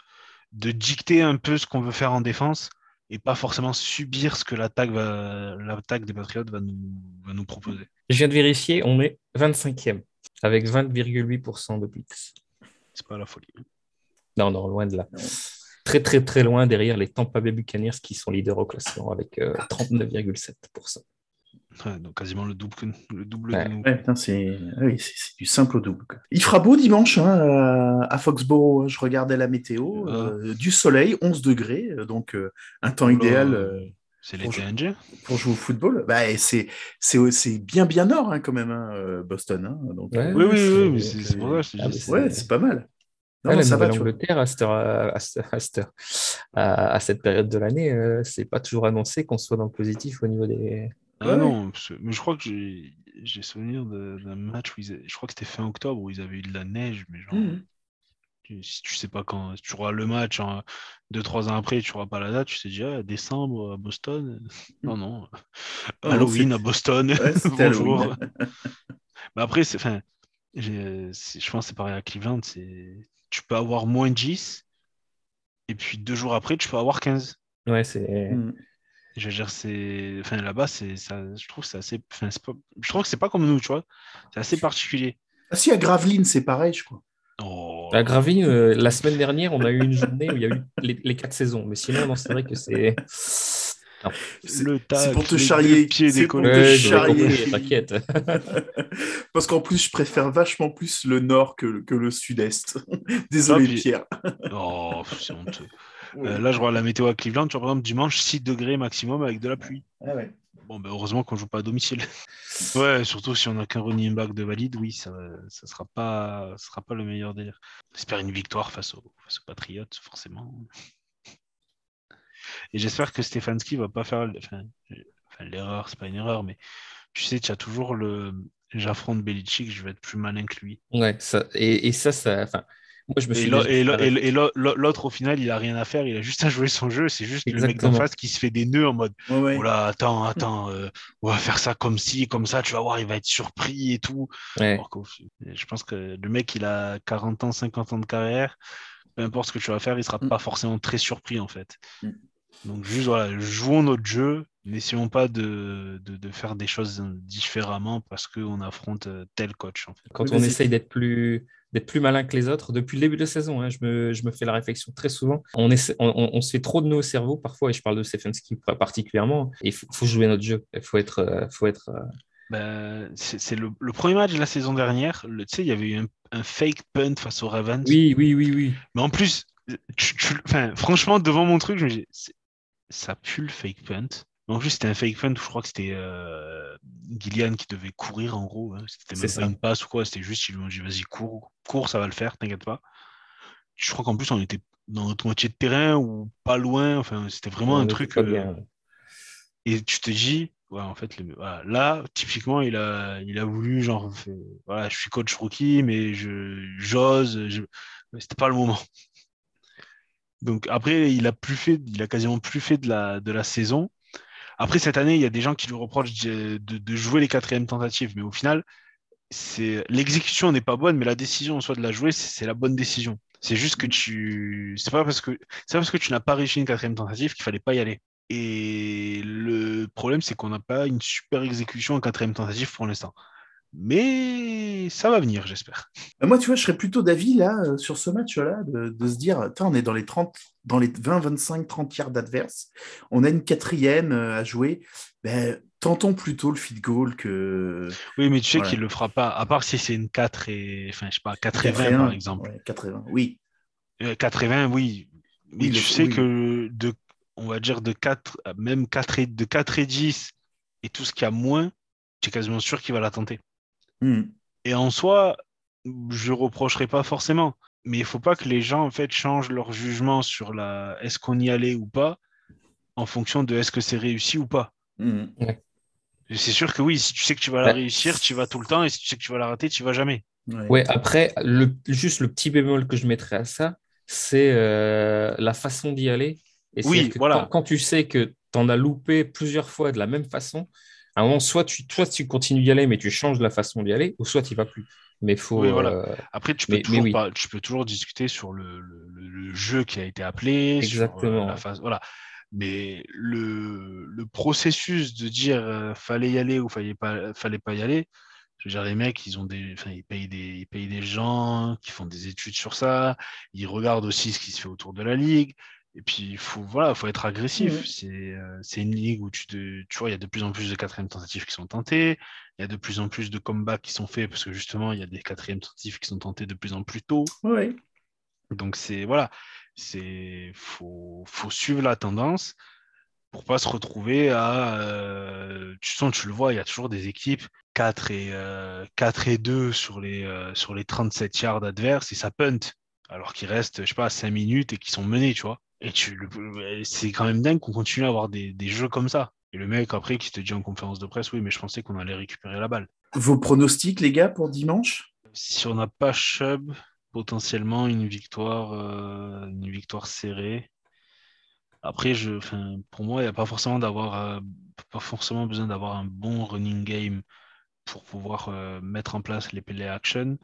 de dicter un peu ce qu'on veut faire en défense et pas forcément subir ce que l'attaque va, l'attaque des Patriots va nous, va nous proposer. Je viens de vérifier, on est 25e avec 20,8% de blitz. C'est pas la folie. Non, non, loin de là. Très, très, très loin derrière les Tampa Bay Buccaneers qui sont leaders au classement avec euh, 39,7%. Ouais, donc quasiment le double, que- le double Ouais. de nous. Ouais, c'est ah oui, c'est c'est du simple au double. Il fera beau dimanche hein, à- Foxborough. hein. Je regardais la météo. euh, du soleil, 11 degrés. euh, Donc, euh, un temps Oula, idéal euh, C'est jouer- indien. pour jouer au football. Bah, c'est c'est c'est bien, bien nord hein, quand même, hein, euh, Boston. hein. Donc, Ouais, euh, Oui, oui, c'est- oui, mais c'est pour ça Ah, mais c'est- ouais, c'est pas mal. Non, Ouais, non, la ça va, tu vois. Nouvelle-Angleterre, à cette, heure- à, cette- à cette heure- à- à cette période de l'année, euh, c'est pas toujours annoncé qu'on soit dans le positif au niveau des. Ah Ouais. non, mais je crois que j'ai souvenir de- d'un match où ils je crois que c'était fin octobre où ils avaient eu de la neige, mais genre, Mhm. Tu- si tu sais pas quand, tu auras le match en deux, trois ans après, tu n'auras pas la date, tu sais déjà, décembre à Boston. *laughs* Non, non. non, Halloween à Boston. Ouais, *laughs* Bonjour. *laughs* Mais après, c'est, je pense que c'est pareil à Cleveland, c'est, tu peux avoir moins 10, et puis deux jours après, tu peux avoir 15. Ouais, c'est. Mm. Je veux dire, c'est. Enfin, là-bas, c'est ça, je trouve que c'est assez. Enfin, c'est pas... Je trouve que c'est pas comme nous, tu vois. C'est assez particulier. Ah si, à Gravelines, c'est pareil, je crois. Oh. À Gravelines, euh, la semaine dernière, on a eu une journée où il y a eu les, les quatre saisons. Mais sinon, non, c'est vrai que c'est. C'est- pour te charrier. C'est pour te charrier. t'inquiète. *laughs* Parce qu'en plus, je préfère vachement plus le nord que, que le sud-est. *laughs* Désolé, Pierre. Oh, c'est honteux. Euh, là, je vois la météo à Cleveland, tu vois, par exemple, dimanche, 6 degrés maximum avec de la pluie. Ah ouais. Bon, ben, heureusement qu'on joue pas à domicile. *laughs* ouais, surtout si on n'a qu'un running back de valide, oui, ça, ça sera pas, ça sera pas le meilleur délire. J'espère une victoire face, au, face aux Patriots, forcément. *laughs* Et j'espère que Stefanski va pas faire, enfin, enfin, l'erreur, c'est pas une erreur, mais tu sais, tu as toujours le, j'affronte Belichick, je vais être plus malin que lui. Ouais, ça, et, et ça, ça. Enfin, moi, je me Et suis. l'autre, au final, il a rien à faire, il a juste à jouer son jeu. C'est juste le mec d'en face qui se fait des nœuds en mode Ouais, ouais. Oh là, attends, attends, euh, on va faire ça comme ci, comme ça, tu vas voir, il va être surpris et tout. Ouais. Je pense que le mec, il a 40 ans, 50 ans de carrière, peu importe ce que tu vas faire, il sera Mm. pas forcément très surpris en fait. Mm. Donc juste voilà, jouons notre jeu, n'essayons pas de, de, de faire des choses différemment parce qu'on affronte euh, tel coach en fait. Quand Oui, on essaye d'être plus, d'être plus malin que les autres, depuis le début de la saison, hein, je, me, je me fais la réflexion très souvent. On, essaie- on, on- on se fait trop de nos cerveaux parfois, et je parle de Stefanski particulièrement. Il faut, faut jouer notre jeu. Il faut être. euh, faut être euh, Ben, c'est le, le premier match de la saison dernière, tu sais, il y avait eu un, un fake punt face aux Ravens. Oui, oui, oui, oui. Mais en plus, tu- franchement, devant mon truc, je me dis, ça pue le fake punt. Mais en plus, c'était un fake punt je crois que c'était euh, Gillian qui devait courir en gros. hein. C'était même pas une passe ou quoi, c'était juste, ils lui ont dit, vas-y, cours, cours, ça va le faire, t'inquiète pas. Je crois qu'en plus, on était dans notre moitié de terrain ou pas loin. Enfin, c'était vraiment un truc. euh, et tu te dis, ouais, en fait, le- voilà, là, typiquement, il a, il a voulu, genre, fait- voilà, je suis coach rookie, mais je j'ose, je... c'était pas le moment. Donc après, il a plus fait, il a quasiment plus fait de la, de la saison. Après cette année, il y a des gens qui lui reprochent de, jouer les quatrièmes tentatives, mais au final, l'exécution n'est pas bonne, mais la décision en soi de la jouer, c'est la bonne décision. C'est juste que tu, c'est pas parce que c'est parce que tu n'as pas réussi une quatrième tentative qu'il fallait pas y aller. Et le problème, c'est qu'on n'a pas une super exécution en quatrième tentative pour l'instant. Mais ça va venir, j'espère. Euh, Moi, tu vois, je serais plutôt d'avis, là, euh, sur ce match-là, de, de se dire, on est dans les 30, dans les 20, 25, 30 yards d'adverse. On a une quatrième euh, à jouer. Ben, tentons plutôt le feed goal que. Oui, mais tu sais Voilà. qu'il le fera pas, à part si c'est une 4 et, enfin, je sais pas, 4 et 20 4 par exemple. Ouais, 4 et 20, oui. Euh, 80, oui. Mais Oui, tu le- sais oui. que de, on va dire de 4, à même 4 et, de 4 et 10 et tout ce qu'il y a moins, tu es quasiment sûr qu'il va la tenter. Hmm. Et en soi, je reprocherai pas forcément. Mais il faut pas que les gens en fait changent leur jugement sur la est-ce qu'on y allait ou pas en fonction de est-ce que c'est réussi ou pas. Hmm. C'est sûr que oui, si tu sais que tu vas la Ouais. réussir, tu y vas tout le temps, et si tu sais que tu vas la rater, tu y vas jamais. Ouais. Ouais, après, le, juste le petit bémol que je mettrais à ça, c'est euh, la façon d'y aller. Et Oui, voilà. Quand, quand tu sais que tu en as loupé plusieurs fois de la même façon, à un moment, soit tu, soit tu continues d'y aller, mais tu changes la façon d'y aller, ou soit tu n'y vas plus. Mais faut. Oui, voilà. euh, Après, tu peux, Mais- mais toujours oui. pas- tu peux toujours discuter sur le, le- le- le jeu qui a été appelé, sur, euh, Exactement. la phase, voilà. Mais le, le processus de dire euh, fallait y aller ou fallait pas, fallait pas y aller, je veux dire, les mecs, ils ont des, ils payent des, ils payent des gens qui font des études sur ça. Ils regardent aussi ce qui se fait autour de la ligue. Et puis, il faut, voilà, faut être agressif. C'est une ligue où tu, te, tu vois, il y a de plus en plus de quatrièmes tentatives qui sont tentées. Il y a de plus en plus de comebacks qui sont faits parce que justement, il y a des quatrièmes tentatives qui sont tentées de plus en plus tôt. Oui. Donc, c'est voilà, c'est faut, faut suivre la tendance pour pas se retrouver à. tu sens, tu le vois, il y a toujours des équipes 4 et, 4 et 2 sur les, sur les 37 yards adverses et ça punt. Alors qu'il reste, je sais pas, 5 minutes et qu'ils sont menés, tu vois. Et tu, c'est quand même dingue qu'on continue à avoir des, des, jeux comme ça. Et le mec, après, qui te dit en conférence de presse, oui, mais je pensais qu'on allait récupérer la balle. Vos pronostics, les gars, pour dimanche? Si on n'a pas Chubb, potentiellement une victoire, euh, une victoire serrée. Après, je, pour moi, il n'y a pas forcément, d'avoir, euh, pas forcément besoin d'avoir un bon running game pour pouvoir euh, mettre en place les play action.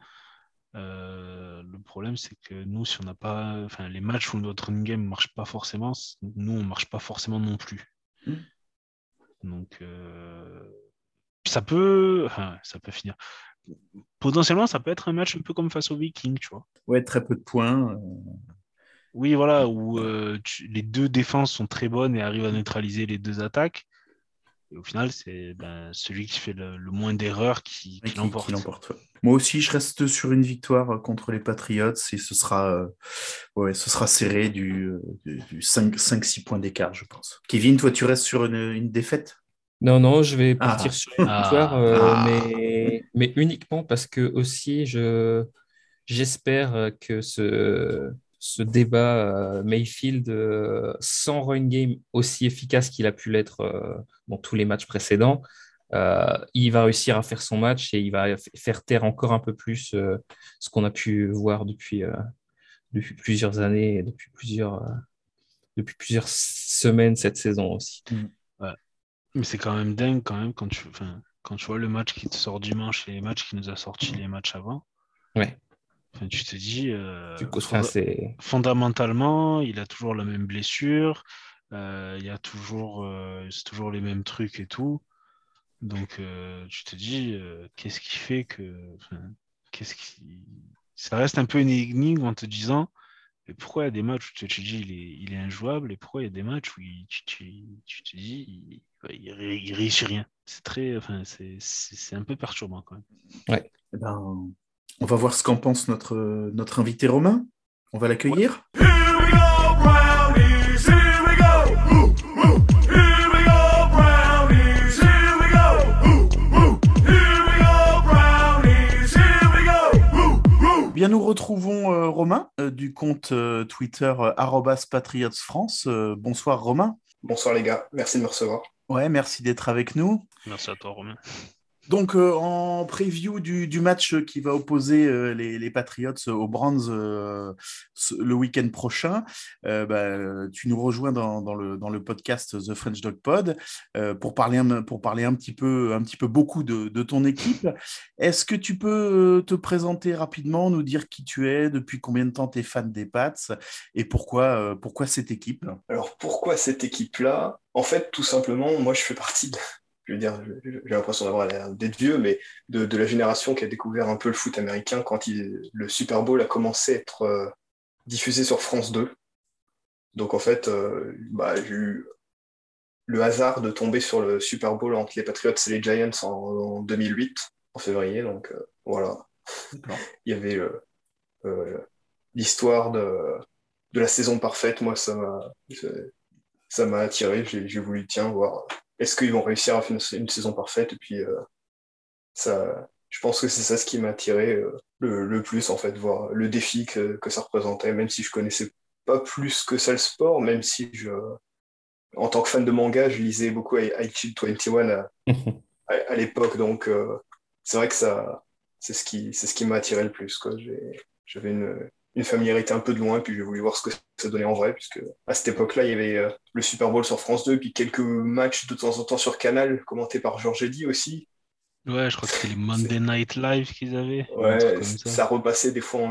Le problème, c'est que nous, si on n'a pas, enfin, les matchs où notre running game ne marche pas forcément, nous, on ne marche pas forcément non plus. Hmm. Donc, ça peut, ça peut finir. Potentiellement, ça peut être un match un peu comme face aux Vikings, tu vois. Ouais, très peu de points. Oui, voilà, où les deux défenses sont très bonnes et arrivent à neutraliser les deux attaques. Et au final, c'est ben, celui qui fait le, moins d'erreurs qui, l'emporte. Moi aussi, je reste sur une victoire contre les Patriots et ce sera, ouais, ce sera serré du, du 5-6 points d'écart, je pense. Kevin, toi, tu restes sur une, défaite? Non, non, je vais partir ah. sur une victoire, ah. mais, mais uniquement parce que aussi, je, j'espère que ce, ce débat euh, Mayfield euh, sans run game aussi efficace qu'il a pu l'être euh, dans tous les matchs précédents, il va réussir à faire son match et il va faire taire encore un peu plus ce qu'on a pu voir depuis, depuis plusieurs années et depuis plusieurs, depuis plusieurs semaines cette saison aussi. Mm. Mais c'est quand même dingue quand même quand tu, quand tu vois le match qui te sort dimanche et les matchs qui nous a sorti les matchs avant. Ouais tu te dis, euh, fondamentalement, il a toujours la même blessure, euh, il y a toujours, euh, c'est toujours les mêmes trucs et tout. Donc, tu te dis, qu'est-ce qui fait que, qu'est-ce qui, ça reste un peu une énigme en te disant, mais pourquoi il y a des matchs où tu te dis il est, il est injouable et pourquoi il y a des matchs où tu, te dis il, il, réussit rien. C'est très, enfin, c'est un peu perturbant quand même. Ouais. Eh ben, on va voir ce qu'en pense notre, notre invité Romain. On va l'accueillir. Bien, nous retrouvons euh, Romain euh, du compte euh, Twitter @patriotsfrance. bonsoir Romain. Bonsoir les gars, merci de me recevoir. Ouais, merci d'être avec nous. Merci à toi Romain. Donc, euh, en preview du, match qui va opposer euh, les, Patriots aux Browns euh, le week-end prochain, bah, tu nous rejoins dans, le, podcast The French Dog Pod pour, parler un, pour parler un petit peu, un petit peu beaucoup de, de ton équipe. Est-ce que tu peux te présenter rapidement, nous dire qui tu es, depuis combien de temps tu es fan des Pats et pourquoi, pourquoi cette équipe? Alors, pourquoi cette équipe-là? En fait, tout simplement, moi, je fais partie de je veux dire, j'ai l'impression d'avoir l'air d'être vieux, mais de, la génération qui a découvert un peu le foot américain quand le Super Bowl a commencé à être euh, diffusé sur France 2. Donc en fait, euh, bah, j'ai eu le hasard de tomber sur le Super Bowl entre les Patriots et les Giants en, 2008, en février. Donc euh, voilà, il y avait l'histoire de, de la saison parfaite. Moi, ça m'a ça m'a attiré. J'ai voulu, tiens, voir est-ce qu'ils vont réussir à faire une, saison parfaite Et puis, euh, ça, je pense que c'est ça ce qui m'a attiré euh, le, plus, en fait, voir le défi que, ça représentait, même si je connaissais pas plus que ça le sport, même si je, en tant que fan de manga, je lisais beaucoup Aichi 21 *laughs* à, à, l'époque, donc euh, c'est vrai que ça, c'est ce qui, c'est ce qui m'a attiré le plus. J'avais une, une familiarité un peu de loin, puis j'ai voulu voir ce que ça donnait en vrai, puisque à cette époque-là, il y avait euh, le Super Bowl sur France 2, puis quelques matchs de temps en temps sur Canal, commentés par Georges Eddy aussi. Ouais, je crois que c'était les Monday Night Live qu'ils avaient. Ouais, ça. repassait des fois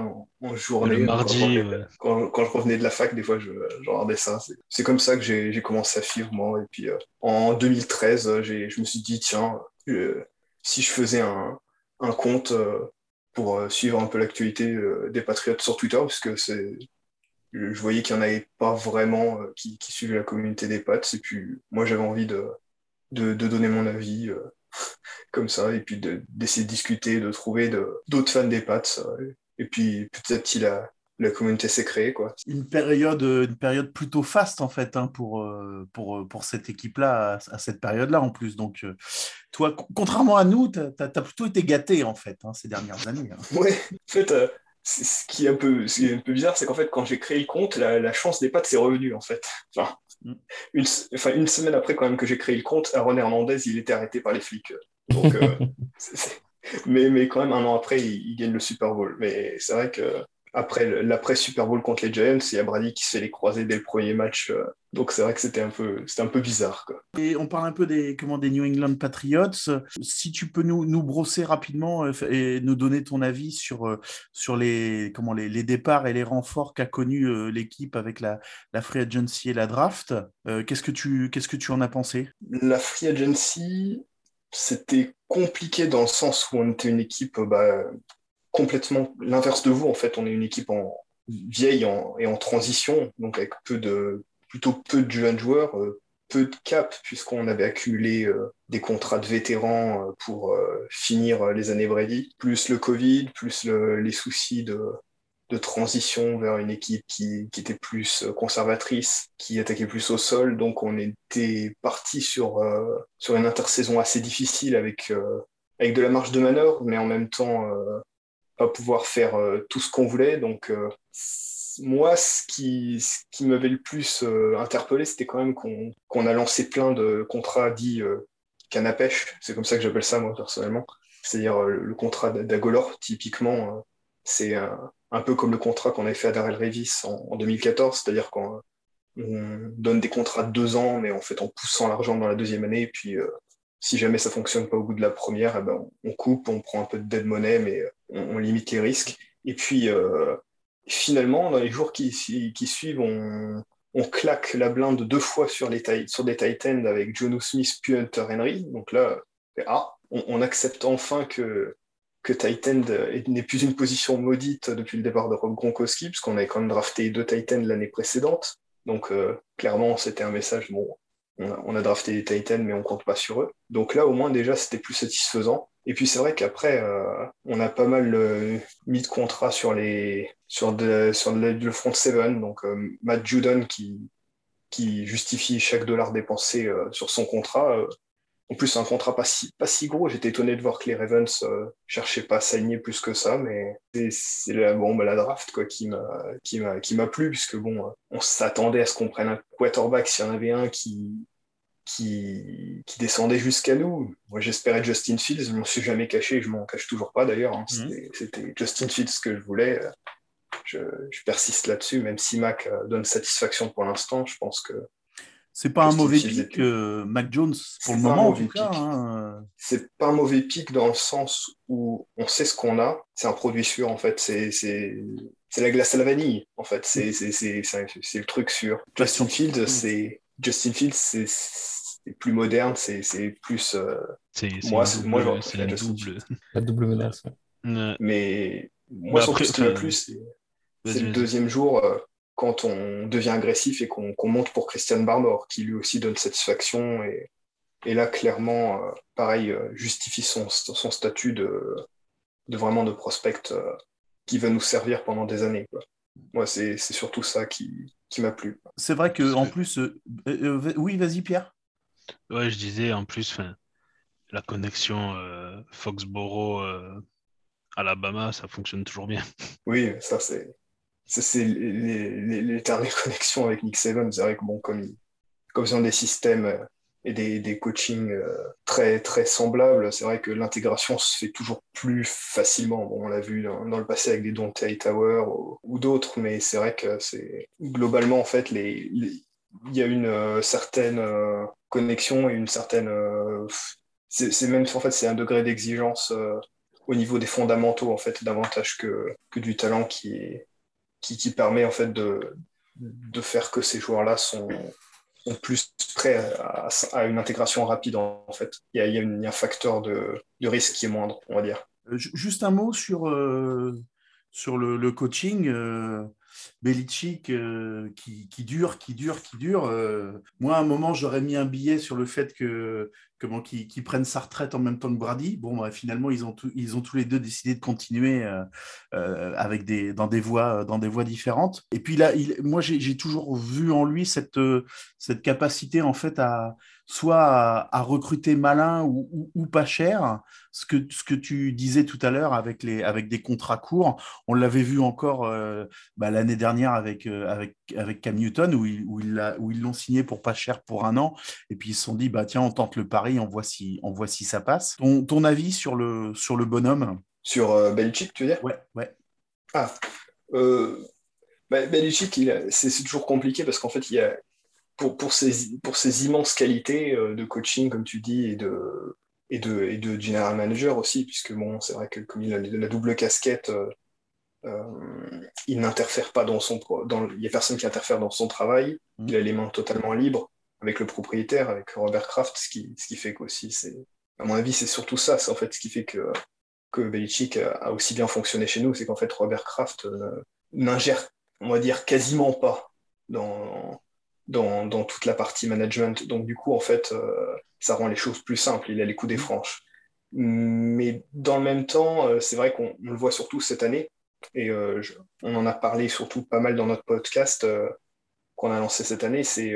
en, journée. Le mardi, quand, quand, je revenais de la fac, des fois, je, regardais ça. C'est comme ça que j'ai commencé à suivre, moi. Et puis, euh, en 2013, je me suis dit, tiens, euh, si je faisais un, un compte pour euh, suivre un peu l'actualité euh, des Patriotes sur Twitter, parce que c'est je voyais qu'il n'y en avait pas vraiment euh, qui, qui, suivaient la communauté des Pats. Et puis, moi, j'avais envie de, de, de, donner mon avis *laughs* comme ça, et puis d'essayer de, discuter, de trouver d'autres fans des Pats. et puis, petit à petit, la, la communauté s'est créée. Quoi. Une, période, une période plutôt faste, en fait, hein, pour, pour, pour cette équipe-là, à, cette période-là, en plus. Donc, toi, contrairement à nous, tu as, plutôt été gâté, en fait, hein, ces dernières années. Hein. *laughs* Oui, en fait, ce qui est un peu, un peu bizarre, c'est qu'en fait, quand j'ai créé le compte, la, chance des pattes s'est revenue, en fait. Enfin, mm. une, enfin, une semaine après, quand même, que j'ai créé le compte, Aaron Hernandez, il était arrêté par les flics. Donc, euh, *laughs* Mais, mais quand même, un an après, il, il gagne le Super Bowl. Mais c'est vrai que après l'après Super Bowl contre les Giants, il y a Brady qui se fait les croiser dès le premier match. Euh, donc c'est vrai que c'était un peu, c'était un peu bizarre. Quoi. Et on parle un peu des, comment, des New England Patriots. Si tu peux nous, nous brosser rapidement euh, et nous donner ton avis sur, euh, sur les, comment, les, les départs et les renforts qu'a connu l'équipe avec la, la free agency et la draft, qu'est-ce, que tu, qu'est-ce que tu en as pensé? La free agency, c'était compliqué dans le sens où on était une équipe bah, complètement l'inverse de vous. En fait, on est une équipe en vieille et en transition, donc avec peu de, plutôt peu de jeunes joueurs, euh, peu de cap, puisqu'on avait accumulé euh, des contrats de vétérans euh, pour finir les années Brady, plus le Covid, plus les soucis de, transition vers une équipe qui, était plus conservatrice, qui attaquait plus au sol. Donc on était parti sur, sur une intersaison assez difficile avec, avec de la marge de manœuvre, mais en même temps pas pouvoir faire euh, tout ce qu'on voulait. Donc, euh, moi, ce qui, ce qui m'avait le plus euh, interpellé, c'était quand même qu'on a lancé plein de contrats dits canne. C'est comme ça que j'appelle ça, moi, personnellement. C'est-à-dire le, contrat d'Agolor, typiquement, c'est un, peu comme le contrat qu'on avait fait à Darrell Revis en, 2014, c'est-à-dire qu'on donne des contrats de deux ans, mais en fait en poussant l'argent dans la deuxième année, puis si jamais ça fonctionne pas au bout de la première, eh ben, on coupe, on prend un peu de dead money, mais euh, on, limite les risques. Et puis, euh, finalement, dans les jours qui, suivent, on, claque la blinde deux fois sur, les des Titans avec Jono Smith puis Hunter Henry. Donc là, ah, on, accepte enfin que, que Titan n'est plus une position maudite depuis le départ de Rob Gronkowski, puisqu'on avait quand même drafté deux Titans l'année précédente. Donc, euh, clairement, c'était un message, bon, on a, drafté des Titans, mais on compte pas sur eux. Donc là, au moins, déjà, c'était plus satisfaisant. Et puis c'est vrai qu'après, euh, on a pas mal euh, mis de contrats sur les sur, sur le, front seven. Donc euh, Matt Judon qui qui justifie chaque dollar dépensé sur son contrat. En plus, un contrat pas si pas si gros. J'étais étonné de voir que les Ravens cherchaient pas à s'aligner plus que ça, mais c'est la bon bah, la draft quoi qui m'a plu puisque bon, on s'attendait à ce qu'on prenne un quarterback s'il y en avait un qui qui, qui descendait jusqu'à nous. Moi, j'espérais Justin Fields, je m'en suis jamais caché, je m'en cache toujours pas d'ailleurs. Hein. Mhm. C'était Justin Fields que je voulais. Je, je persiste là-dessus, même si Mac euh, donne satisfaction pour l'instant, je pense que. C'est pas un mauvais pic, euh, Mac Jones, pour le moment en tout cas. Hein. C'est pas un mauvais pic dans le sens où on sait ce qu'on a. C'est un produit sûr, en fait. C'est la glace à la vanille, en fait. C'est le truc sûr. Justin Fields, c'est Justin Fields, c'est plus moderne, c'est plus. Euh, moi, moi c'est la, double. La double menace. Mais moi, bah, après, ce qui m'a plu, c'est le deuxième jour euh, quand on devient agressif et qu'on monte pour Christian Barmore, qui lui aussi donne satisfaction. Et, et là, clairement, euh, pareil, justifie son, son statut de, de vraiment de prospect qui va nous servir pendant des années. Moi, c'est surtout ça qui, qui m'a plu. C'est vrai que en plus, oui, vas-y Pierre. Ouais, je disais en plus, la connexion euh, Foxborough euh, Alabama, ça fonctionne toujours bien. Oui, ça c'est c'est l'éternelle *laughs* connexion avec Nick Saban. C'est vrai que bon, comme ils, comme ils ont des systèmes euh, et des, des coachings très très semblables, c'est vrai que l'intégration se fait toujours plus facilement. Bon, on l'a vu dans, le passé avec des Dante Tower ou, d'autres, mais c'est vrai que c'est globalement en fait les, il y a une certaine connexion et une certaine. Euh, c'est même en fait c'est un degré d'exigence euh, au niveau des fondamentaux en fait davantage que, que du talent qui, qui, permet en fait de, de faire que ces joueurs-là sont, sont, plus prêts à, une intégration rapide en, fait. Il y, a, un facteur de, risque qui est moindre, on va dire. Euh, juste un mot sur, sur le, le coaching. Belichick qui, qui, dure, qui dure, qui dure. moi, à un moment, j'aurais mis un billet sur le fait que comment qu'ils prennent sa retraite en même temps que Brady. Bon, bah, finalement, ils ont, ils ont tous les deux décidé de continuer avec des, dans, des voies, dans des voies différentes. Et puis là, moi, j'ai toujours vu en lui cette, cette capacité en fait à soit à, recruter malin ou, pas cher. Ce que, ce que tu disais tout à l'heure avec, les, avec des contrats courts, on l'avait vu encore euh, bah, l'année dernière avec, euh, avec, avec Cam Newton, où, ils, où ils l'ont signé pour pas cher pour un an. Et puis ils se sont dit, bah, tiens, on tente le pari, on voit si, on voit si ça passe. Ton, ton avis sur le, sur le bonhomme? Sur euh, Belichick, tu veux dire? Ouais, ouais. Ah, euh, bah, Belichick, c'est toujours compliqué parce qu'en fait, il y a, pour, pour, ses, pour ses immenses qualités euh, de coaching, comme tu dis, et de, et de, et de general manager aussi, puisque bon, c'est vrai que comme il a la double casquette, euh, euh, il n'interfère pas dans son. Dans, il n'y a personne qui interfère dans son travail. Mmh. Il a les mains totalement libres avec le propriétaire, avec Robert Kraft, ce qui, ce qui fait qu'aussi, c'est. À mon avis, c'est surtout ça, c'est en fait ce qui fait que, que Belichick a, aussi bien fonctionné chez nous, c'est qu'en fait, Robert Kraft n'ingère, on va dire, quasiment pas dans, dans, dans, toute la partie management. Donc, du coup, en fait, euh, ça rend les choses plus simples. Il a les coups des franches. Mais dans le même temps, euh, c'est vrai qu'on le voit surtout cette année. Et euh, on en a parlé surtout pas mal dans notre podcast qu'on a lancé cette année. C'est.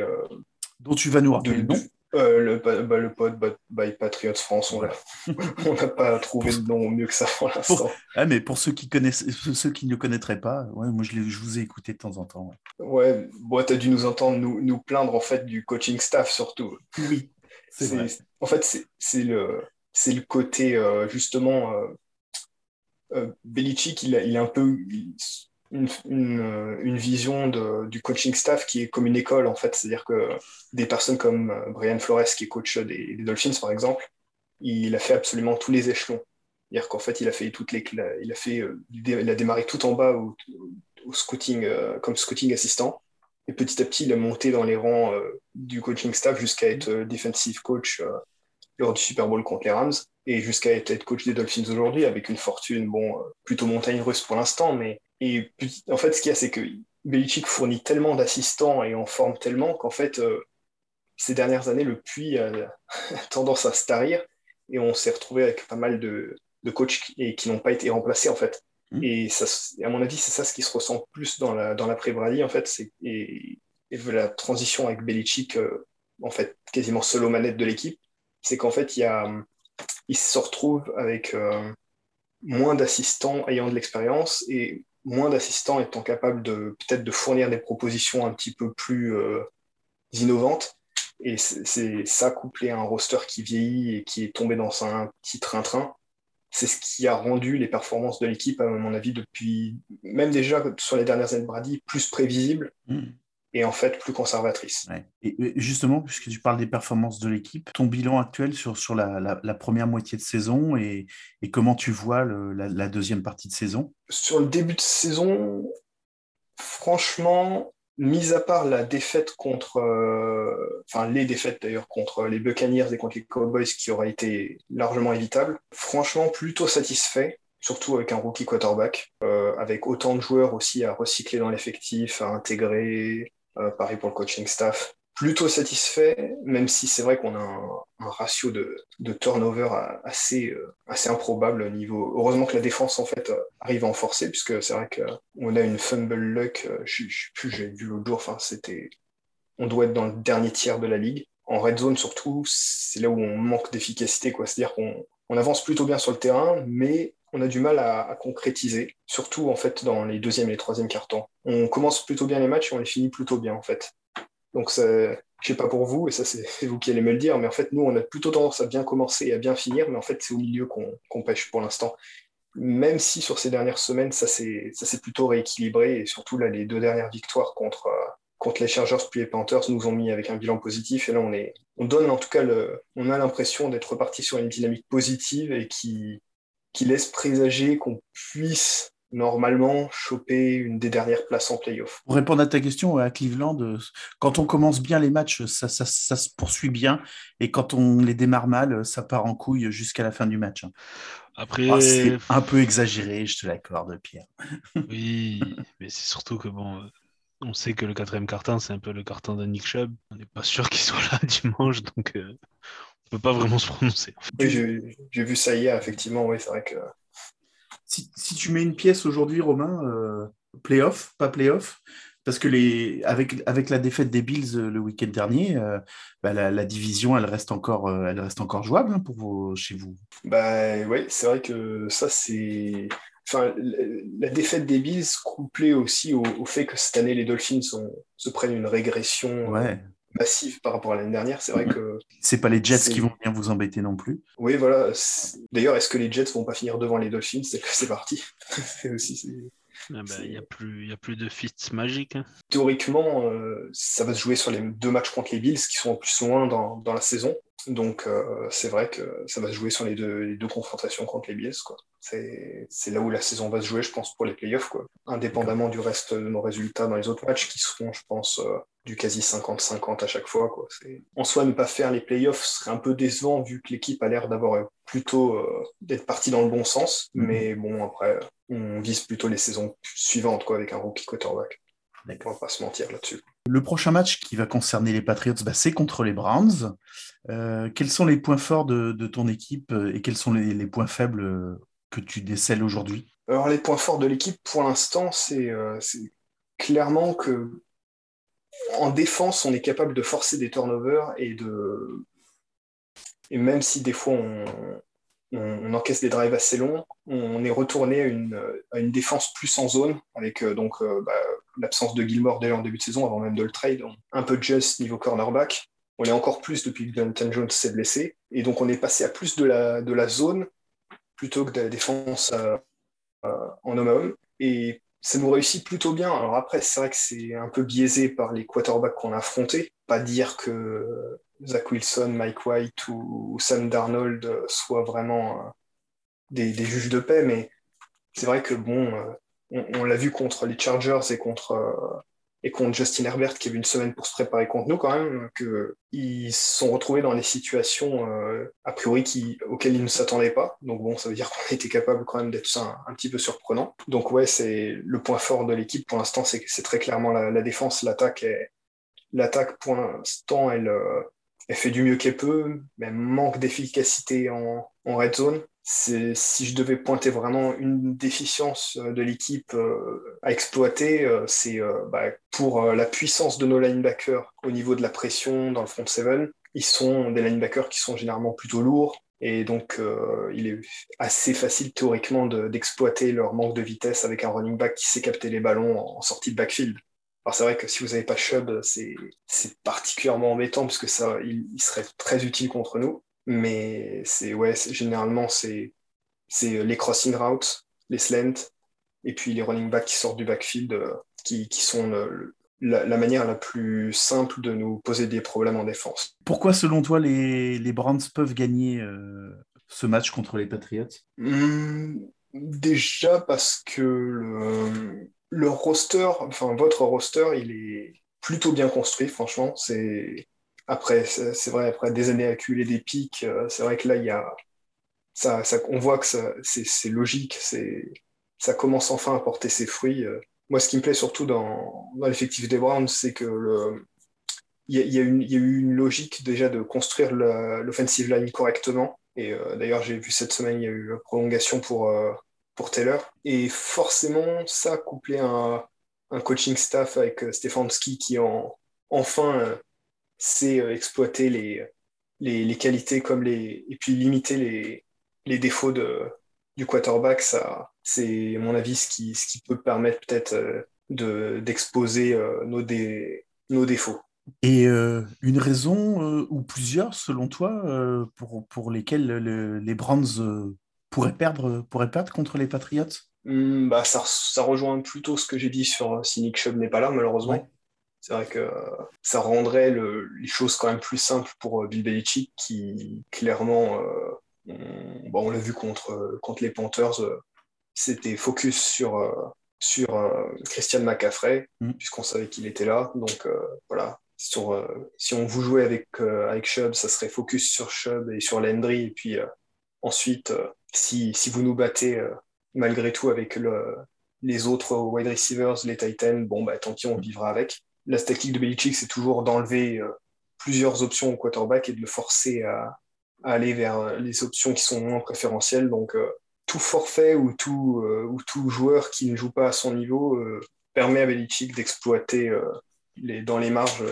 dont tu vas nous rappeler le nom euh, le, bah, le pod by Patriots France, on *laughs* n'a pas trouvé de nom mieux que ça pour l'instant. Ah, mais pour ceux qui, connaissent, ceux qui ne le connaîtraient pas, ouais, moi je, je, vous ai écouté de temps en temps. Ouais, ouais tu as dû nous entendre nous, nous, plaindre en fait du coaching staff surtout. Oui, *laughs* c'est En fait, c'est le, le côté euh, justement. Euh, euh, Belichick, il, il est un peu une, une, vision du coaching staff qui est comme une école, en fait. C'est-à-dire que des personnes comme euh, Brian Flores, qui est coach des, Dolphins, par exemple, il a fait absolument tous les échelons. C'est-à-dire qu'en fait, il a fait toutes les, il a fait, euh, il a démarré tout en bas au, scouting, euh, comme scouting assistant. Et petit à petit, il a monté dans les rangs du coaching staff jusqu'à être defensive coach lors du Super Bowl contre les Rams et jusqu'à être, être coach des Dolphins aujourd'hui avec une fortune, bon, plutôt montagne russe pour l'instant, mais et en fait, ce qu'il y a, c'est que Belichick fournit tellement d'assistants et en forme tellement qu'en fait, euh, ces dernières années, le puits a *laughs* tendance à se tarir et on s'est retrouvé avec pas mal de, de coachs qui, qui n'ont pas été remplacés en fait. Mmh. Et ça, à mon avis, c'est ça ce qui se ressent plus dans la dans l'après-Brady en fait, c'est et, et, la transition avec Belichick, euh, en fait, quasiment seul aux manettes de l'équipe, c'est qu'en fait, il y a, il se retrouve avec euh, moins d'assistants ayant de l'expérience et moins d'assistants étant capables de peut-être de fournir des propositions un petit peu plus euh, innovantes. Et c'est ça couplé à un roster qui vieillit et qui est tombé dans un petit train-train. C'est ce qui a rendu les performances de l'équipe, à mon avis, depuis, même déjà sur les dernières années de Brady, plus prévisibles. Mm et en fait plus conservatrice. Et justement, puisque tu parles des performances de l'équipe, ton bilan actuel sur, sur la, la, première moitié de saison et, et comment tu vois le, la, deuxième partie de saison? Sur le début de saison, franchement, mis à part la défaite contre, euh, enfin les défaites d'ailleurs contre les Buccaneers et contre les Cowboys qui auraient été largement évitables, franchement plutôt satisfait surtout avec un rookie quarterback, euh, avec autant de joueurs aussi à recycler dans l'effectif, à intégrer, pareil pour le coaching staff. Plutôt satisfait, même si c'est vrai qu'on a un, ratio de, de, turnover assez, euh, assez improbable au niveau. Heureusement que la défense en fait arrive à enforcer, puisque c'est vrai qu'on a une fumble luck. Euh, je, je plus, j'ai vu l'autre jour. Enfin, c'était, on doit être dans le dernier tiers de la ligue. En red zone surtout, c'est là où on manque d'efficacité, quoi. C'est-à-dire qu'on on avance plutôt bien sur le terrain, mais on a du mal à, concrétiser, surtout en fait dans les deuxième et les troisième cartons. On commence plutôt bien les matchs et on les finit plutôt bien en fait. Donc je sais pas pour vous, et ça c'est vous qui allez me le dire, mais en fait nous on a plutôt tendance à bien commencer et à bien finir, mais en fait c'est au milieu qu'on pêche pour l'instant. Même si sur ces dernières semaines ça s'est plutôt rééquilibré, et surtout là les deux dernières victoires contre, contre les Chargers puis les Panthers nous ont mis avec un bilan positif, et là on est on donne en tout cas le, on a l'impression d'être reparti sur une dynamique positive et qui, qui laisse présager qu'on puisse normalement choper une des dernières places en playoff. Pour répondre à ta question, à Cleveland, euh, quand on commence bien les matchs, ça, ça, ça se poursuit bien. Et quand on les démarre mal, ça part en couille jusqu'à la fin du match. hein. Après, Ah, c'est un peu exagéré, je te l'accorde, Pierre. *laughs* oui, mais c'est surtout que bon, on sait que le quatrième carton, c'est un peu le carton de Nick Chubb. On n'est pas sûr qu'il soit là *laughs* dimanche, donc euh, on peut pas vraiment *laughs* se prononcer. en fait. Oui, j'ai j'ai vu ça hier, effectivement, oui, c'est vrai que Si, si tu mets une pièce aujourd'hui, Romain, euh, playoff, pas playoff, parce que les, avec, avec la défaite des Bills euh, le week-end dernier, euh, bah, la, la division, elle reste encore, euh, elle reste encore jouable hein, pour vos- chez vous. Bah oui, c'est vrai que ça c'est. Enfin, la défaite des Bills couplée aussi au, au fait que cette année les Dolphins se prennent une régression euh, Ouais. Massive par rapport à l'année dernière, c'est vrai que. C'est pas les Jets C'est- qui vont bien vous embêter non plus. Oui, voilà. c'est- D'ailleurs, est-ce que les Jets vont pas finir devant les Dolphins? C'est que c'est parti. *laughs* C'est aussi. c'est- Ah bah, Il n'y a, plus- il y a plus de fits magiques. hein. Théoriquement, euh, ça va se jouer sur les deux matchs contre les Bills qui sont en plus loin dans, dans la saison. Donc, euh, c'est vrai que ça va se jouer sur les deux, les deux confrontations contre les Bills. Quoi. C'est, c'est là où la saison va se jouer, je pense, pour les playoffs. Quoi. Indépendamment du reste de nos résultats dans les autres matchs qui seront, je pense, euh, du quasi 50-50 à chaque fois. Quoi. En soi, ne pas faire les playoffs serait un peu décevant vu que l'équipe a l'air d'avoir euh, plutôt euh, d'être partie dans le bon sens. Mhm. Mais bon, après, on vise plutôt les saisons suivantes quoi, avec un rookie quarterback. On va pas se mentir là-dessus. Le prochain match qui va concerner les Patriots, bah, c'est contre les Browns. Euh, quels sont les points forts de, de ton équipe et quels sont les, les points faibles que tu décèles aujourd'hui? Alors les points forts de l'équipe pour l'instant, c'est euh, c'est clairement que en défense, on est capable de forcer des turnovers et de même si des fois on, encaisse des drives assez longs, on est retourné à une, défense plus en zone avec euh, donc euh, bah, l'absence de Gilmore dès en début de saison avant même de le trade, un peu just niveau cornerback. On est encore plus depuis que Jonathan Jones s'est blessé et donc on est passé à plus de la, zone plutôt que de la défense euh, en homme à homme. Et ça nous réussit plutôt bien. Alors après, c'est vrai que c'est un peu biaisé par les quarterbacks qu'on a affrontés. Pas dire que Zach Wilson, Mike White ou, Sam Darnold soient vraiment euh, des, des juges de paix, mais c'est vrai que bon, euh, on, on l'a vu contre les Chargers et contre, euh, et contre Justin Herbert qui avait une semaine pour se préparer contre nous quand même, qu'ils se sont retrouvés dans des situations euh, a priori auxquelles ils ne s'attendaient pas. Donc bon, ça veut dire qu'on était capable quand même d'être un, un, petit peu surprenant. Donc ouais, c'est le point fort de l'équipe pour l'instant, c'est très clairement la, défense, l'attaque. L'attaque pour l'instant, elle, euh, elle fait du mieux qu'elle peut, mais manque d'efficacité en red zone. Si je devais pointer vraiment une déficience de l'équipe euh, à exploiter, euh, c'est euh, bah, pour la puissance de nos linebackers au niveau de la pression dans le front seven. Ils sont des linebackers qui sont généralement plutôt lourds et donc euh, il est assez facile théoriquement d'exploiter de, leur manque de vitesse avec un running back qui sait capter les ballons en, sortie de backfield. Alors c'est vrai que si vous n'avez pas Chubb, c'est particulièrement embêtant parce que ça, il serait très utile contre nous mais c'est ouais généralement c'est c'est les crossing routes les slants et puis les running backs qui sortent du backfield euh, qui, qui sont le, la, la, manière la plus simple de nous poser des problèmes en défense. Pourquoi selon toi les, les Browns peuvent gagner euh, ce match contre les Patriots? Mmh, Déjà parce que le, le roster, enfin votre roster, il est plutôt bien construit, franchement. C'est après, c'est vrai, après des années accumulées des pics, euh, c'est vrai que là, il y a, ça, ça, on voit que c'est logique, ça commence enfin à porter ses fruits. Moi, ce qui me plaît surtout dans, dans l'effectif des Browns, c'est que le, il y, y y, a, eu une logique déjà de construire l'offensive line correctement. Et euh, d'ailleurs, j'ai vu cette semaine, il y a eu la prolongation pour, euh, pour Taylor. Et forcément, ça, couplé à un, un coaching staff avec euh, Stefanski qui en, enfin c'est euh, exploiter les, les, les, qualités comme les et puis limiter les, les défauts de, du quarterback ça c'est à mon avis ce qui, ce qui peut permettre peut-être euh, de d'exposer euh, nos, dé, nos défauts. Et euh, une raison euh, ou plusieurs selon toi euh, pour, pour lesquelles le, les Browns pourraient perdre pourraient perdre contre les Patriots? Mmh, bah, ça, ça rejoint plutôt ce que j'ai dit sur si Nick Chubb n'est pas là malheureusement. Ouais. C'est vrai que ça rendrait le, les choses quand même plus simples pour Bill Belichick qui clairement, euh, on, bon, on l'a vu contre, contre les Panthers, euh, c'était focus sur, sur Christian McCaffrey, Mm. puisqu'on savait qu'il était là. Donc voilà, sur, si on vous jouait avec, avec Chubb, ça serait focus sur Chubb et sur Landry. Et puis ensuite, si, si vous nous battez malgré tout avec le, les autres wide receivers, les Titans, bon, bah, tant pis, on vivra avec. La tactique de Belichick, c'est toujours d'enlever euh, plusieurs options au quarterback et de le forcer à, à aller vers euh, les options qui sont moins préférentielles. Donc, euh, tout forfait ou tout, euh, ou tout joueur qui ne joue pas à son niveau euh, permet à Belichick d'exploiter les, dans les marges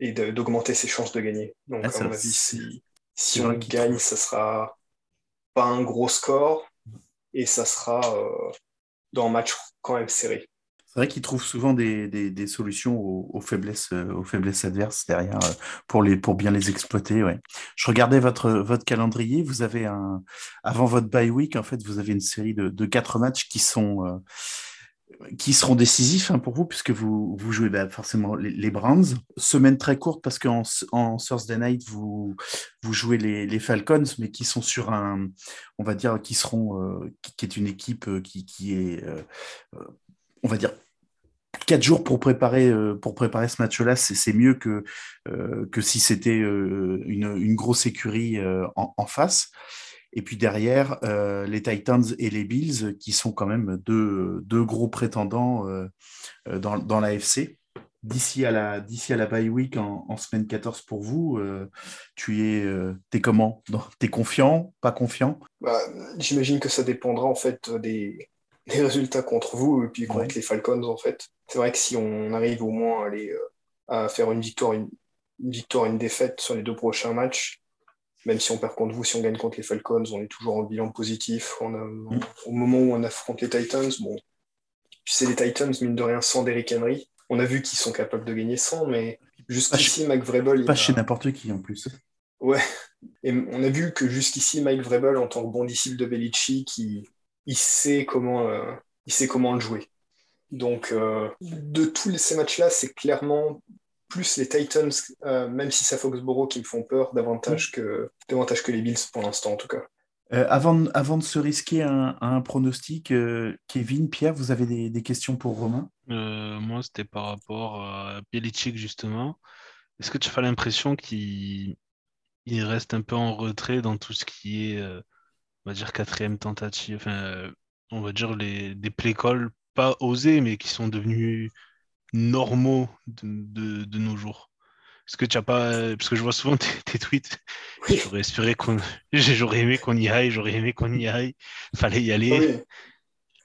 et d'augmenter ses chances de gagner. Donc, Ah, à mon avis, si, si on gagne, ça sera pas un gros score et ça sera dans un match quand même serré. C'est vrai qu'ils trouvent souvent des, des- solutions aux, faiblesses, euh, aux faiblesses adverses derrière euh, pour, les, pour bien les exploiter. Ouais. Je regardais votre, votre calendrier. Vous avez un, avant votre bye week, en fait, vous avez une série de, de quatre matchs qui sont, euh, qui seront décisifs hein, pour vous, puisque vous, vous jouez bah, forcément les, Browns. Semaine très courte parce qu'en en Thursday night, vous, vous jouez les, les Falcons, mais qui sont sur un, on va dire, qui seront, qui, est une équipe qui, qui est, on va dire, quatre jours pour préparer, euh, pour préparer ce match-là, c'est mieux que, euh, que si c'était euh, une, une grosse écurie en, face. Et puis derrière, les Titans et les Bills, qui sont quand même deux, deux gros prétendants dans, dans l'AFC. D'ici à la, d'ici à la bye week en, semaine 14 pour vous, tu es, t'es comment? T'es confiant? Pas confiant? Bah, J'imagine que ça dépendra en fait des, des résultats contre vous et puis contre Ouais. les Falcons en fait. C'est vrai que si on arrive au moins à, aller, euh, à faire une victoire, une, une victoire, une défaite sur les deux prochains matchs, même si on perd contre vous, si on gagne contre les Falcons, on est toujours en bilan positif. On a- Au moment où on affronte les Titans, bon, c'est les Titans, mine de rien, sans Derrick Henry. On a vu qu'ils sont capables de gagner sans, mais jusqu'ici, Mike Vrabel, Pas a- chez n'importe qui en plus. Ouais, et on a vu que jusqu'ici, Mike Vrabel, en tant que bon disciple de Belichick, il, il sait comment, euh, il sait comment le jouer. Donc, euh, de tous ces matchs-là, c'est clairement plus les Titans, euh, même si c'est Foxborough, qui me font peur davantage que, davantage que les Bills pour l'instant, en tout cas. Euh, avant, de- avant de se risquer un, un pronostic, euh, Kevin, Pierre, vous avez des, des questions pour Romain? Euh, moi, c'était par rapport à Belichick, justement. Est-ce que tu as l'impression qu'il il reste un peu en retrait dans tout ce qui est, euh, on va dire, quatrième tentative, enfin, on va dire les, des play calls pas osés, mais qui sont devenus normaux de, de- de nos jours? Est-ce que tu as pas, parce que je vois souvent *laughs* tes, tes tweets, j'aurais espéré qu'on, *laughs* j'aurais aimé qu'on y aille, j'aurais aimé qu'on y aille, fallait y aller. Oui.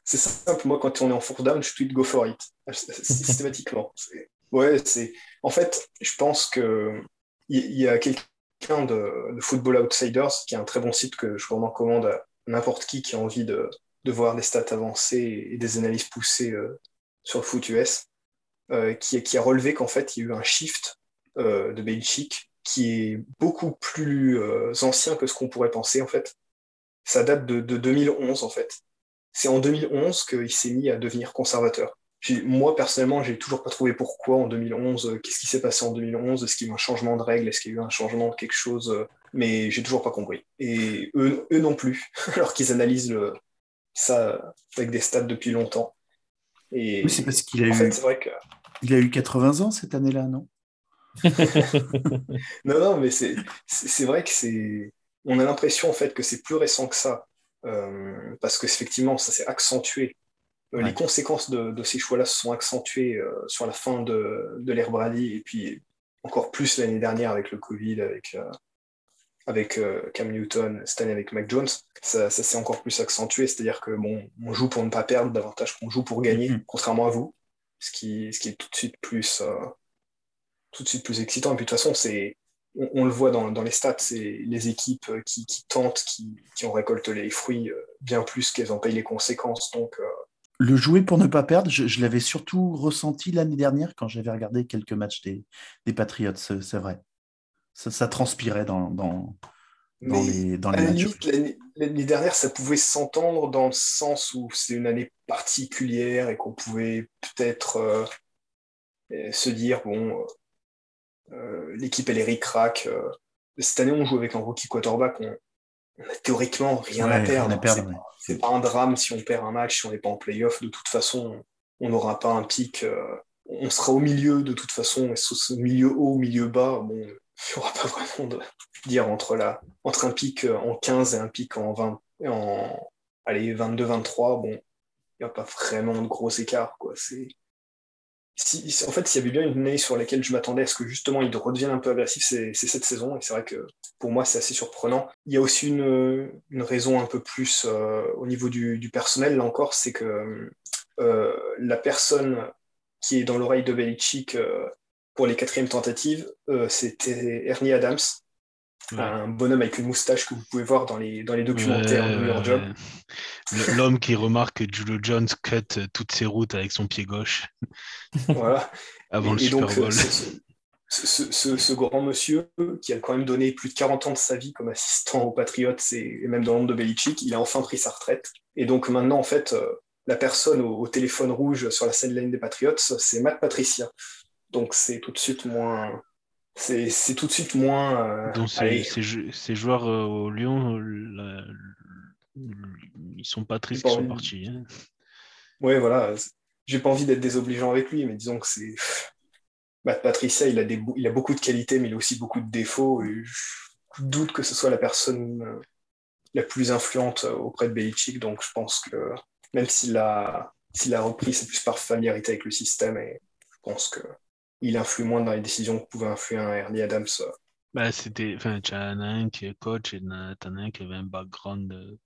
C'est simple, moi, quand on est en fourth down, je tweet go for it, *laughs* systématiquement. Ouais, c'est. En fait, je pense que il il y a quelqu'un de, de Football Outsiders, qui est un très bon site que je vraiment recommande à n'importe qui qui a envie de, voir des stats avancées et des analyses poussées euh, sur le foot US, euh, qui, a relevé qu'en fait, il y a eu un shift euh, de Belichick qui est beaucoup plus ancien que ce qu'on pourrait penser, en fait. Ça date de, de 2011, en fait. C'est en 2011 qu'il s'est mis à devenir conservateur. Moi, personnellement, j'ai toujours pas trouvé pourquoi en 2011, euh, qu'est-ce qui s'est passé en 2011, est-ce qu'il y a eu un changement de règle, est-ce qu'il y a eu un changement de quelque chose, euh, mais j'ai toujours pas compris. Et eux, eux non plus, *laughs* alors qu'ils analysent le, ça avec des stats depuis longtemps. Et Oui, c'est parce qu'il a en eu- fait, vrai que Il a eu 80 ans cette année-là, non? *laughs* Non, non, mais c'est c'est c'est vrai que c'est. On a l'impression en fait que c'est plus récent que ça, euh, parce que effectivement, ça s'est accentué. Euh, Ouais. Les conséquences de, de ces choix-là se sont accentuées euh, sur la fin de, de l'ère Brady et puis encore plus l'année dernière avec le Covid, avec, euh, avec Cam Newton, cette année avec Mac Jones. Ça, ça s'est encore plus accentué, c'est-à-dire que bon, on joue pour ne pas perdre davantage qu'on joue pour gagner, Mhm. contrairement à vous, ce qui, ce qui est tout de suite plus. euh, tout de suite plus excitant. Et puis de toute façon, c'est, on, on le voit dans, dans les stats, c'est les équipes qui, qui tentent, qui, qui en récoltent les fruits bien plus qu'elles en payent les conséquences. Donc, euh, Le jouer pour ne pas perdre, je, je l'avais surtout ressenti l'année dernière quand j'avais regardé quelques matchs des, des Patriots, c'est vrai. Ça, ça transpirait dans, dans, dans mais les, dans les matchs. l'année dernière, ça pouvait s'entendre dans le sens où c'est une année particulière et qu'on pouvait peut-être euh, euh, se dire, bon, euh, euh, l'équipe, elle est ric-rac. euh. cette année, on joue avec un rookie quarterback. On, on a théoriquement rien Ouais, à perdre. perdre, C'est- ouais. Pas un drame si on perd un match, si on n'est pas en playoff. De toute façon, on n'aura pas un pic. euh, on sera au milieu de toute façon. Et ce, ce milieu haut, milieu bas, bon, il n'y aura pas vraiment de dire entre, la, entre un pic euh, en 15 et un pic en 20, et en allez, 22-23. Bon, il n'y a pas vraiment de gros écarts. Quoi. C'est, en fait, s'il y avait bien une année sur laquelle je m'attendais à ce que justement il redevienne un peu agressif, c'est cette saison. Et c'est vrai que pour moi, c'est assez surprenant. Il y a aussi une, raison un peu plus euh, au niveau du, personnel, là encore, c'est que euh, la personne qui est dans l'oreille de Belichick euh, pour les quatrièmes tentatives, c'était Ernie Adams, un bonhomme avec une moustache que vous pouvez voir dans les, dans les documentaires Ouais, de New York Job. L'homme qui remarque que Julio Jones cut toutes ses routes avec son pied gauche Voilà. *laughs* avant et, le et Super donc, Bowl. ce, ce- ce- grand monsieur qui a quand même donné plus de 40 ans de sa vie comme assistant aux Patriots et, et même dans l'ombre de Belichick, il a enfin pris sa retraite. Et donc maintenant, en fait, euh, la personne au, au téléphone rouge sur la scène line des Patriots, c'est Matt Patricia. Donc c'est tout de suite moins. C'est tout de suite moins. euh, Donc ces, ces jou- ces joueurs euh, au Lyon, euh, la- ils sont pas tristes qu'ils envie- partis. hein. Ouais, voilà. J'ai pas envie d'être désobligeant avec lui, mais disons que c'est. Matt Patricia, il a, des, il a beaucoup de qualités, mais il a aussi beaucoup de défauts. Et je doute que ce soit la personne la plus influente auprès de Belichick. Donc je pense que même s'il a, s'il a repris, c'est plus par familiarité avec le système. Et je pense que il influe moins dans les décisions que pouvait influer un Ernie Adams. euh. Bah, c'était, enfin, tu en as un qui est coach et t'en as un qui avait un background euh,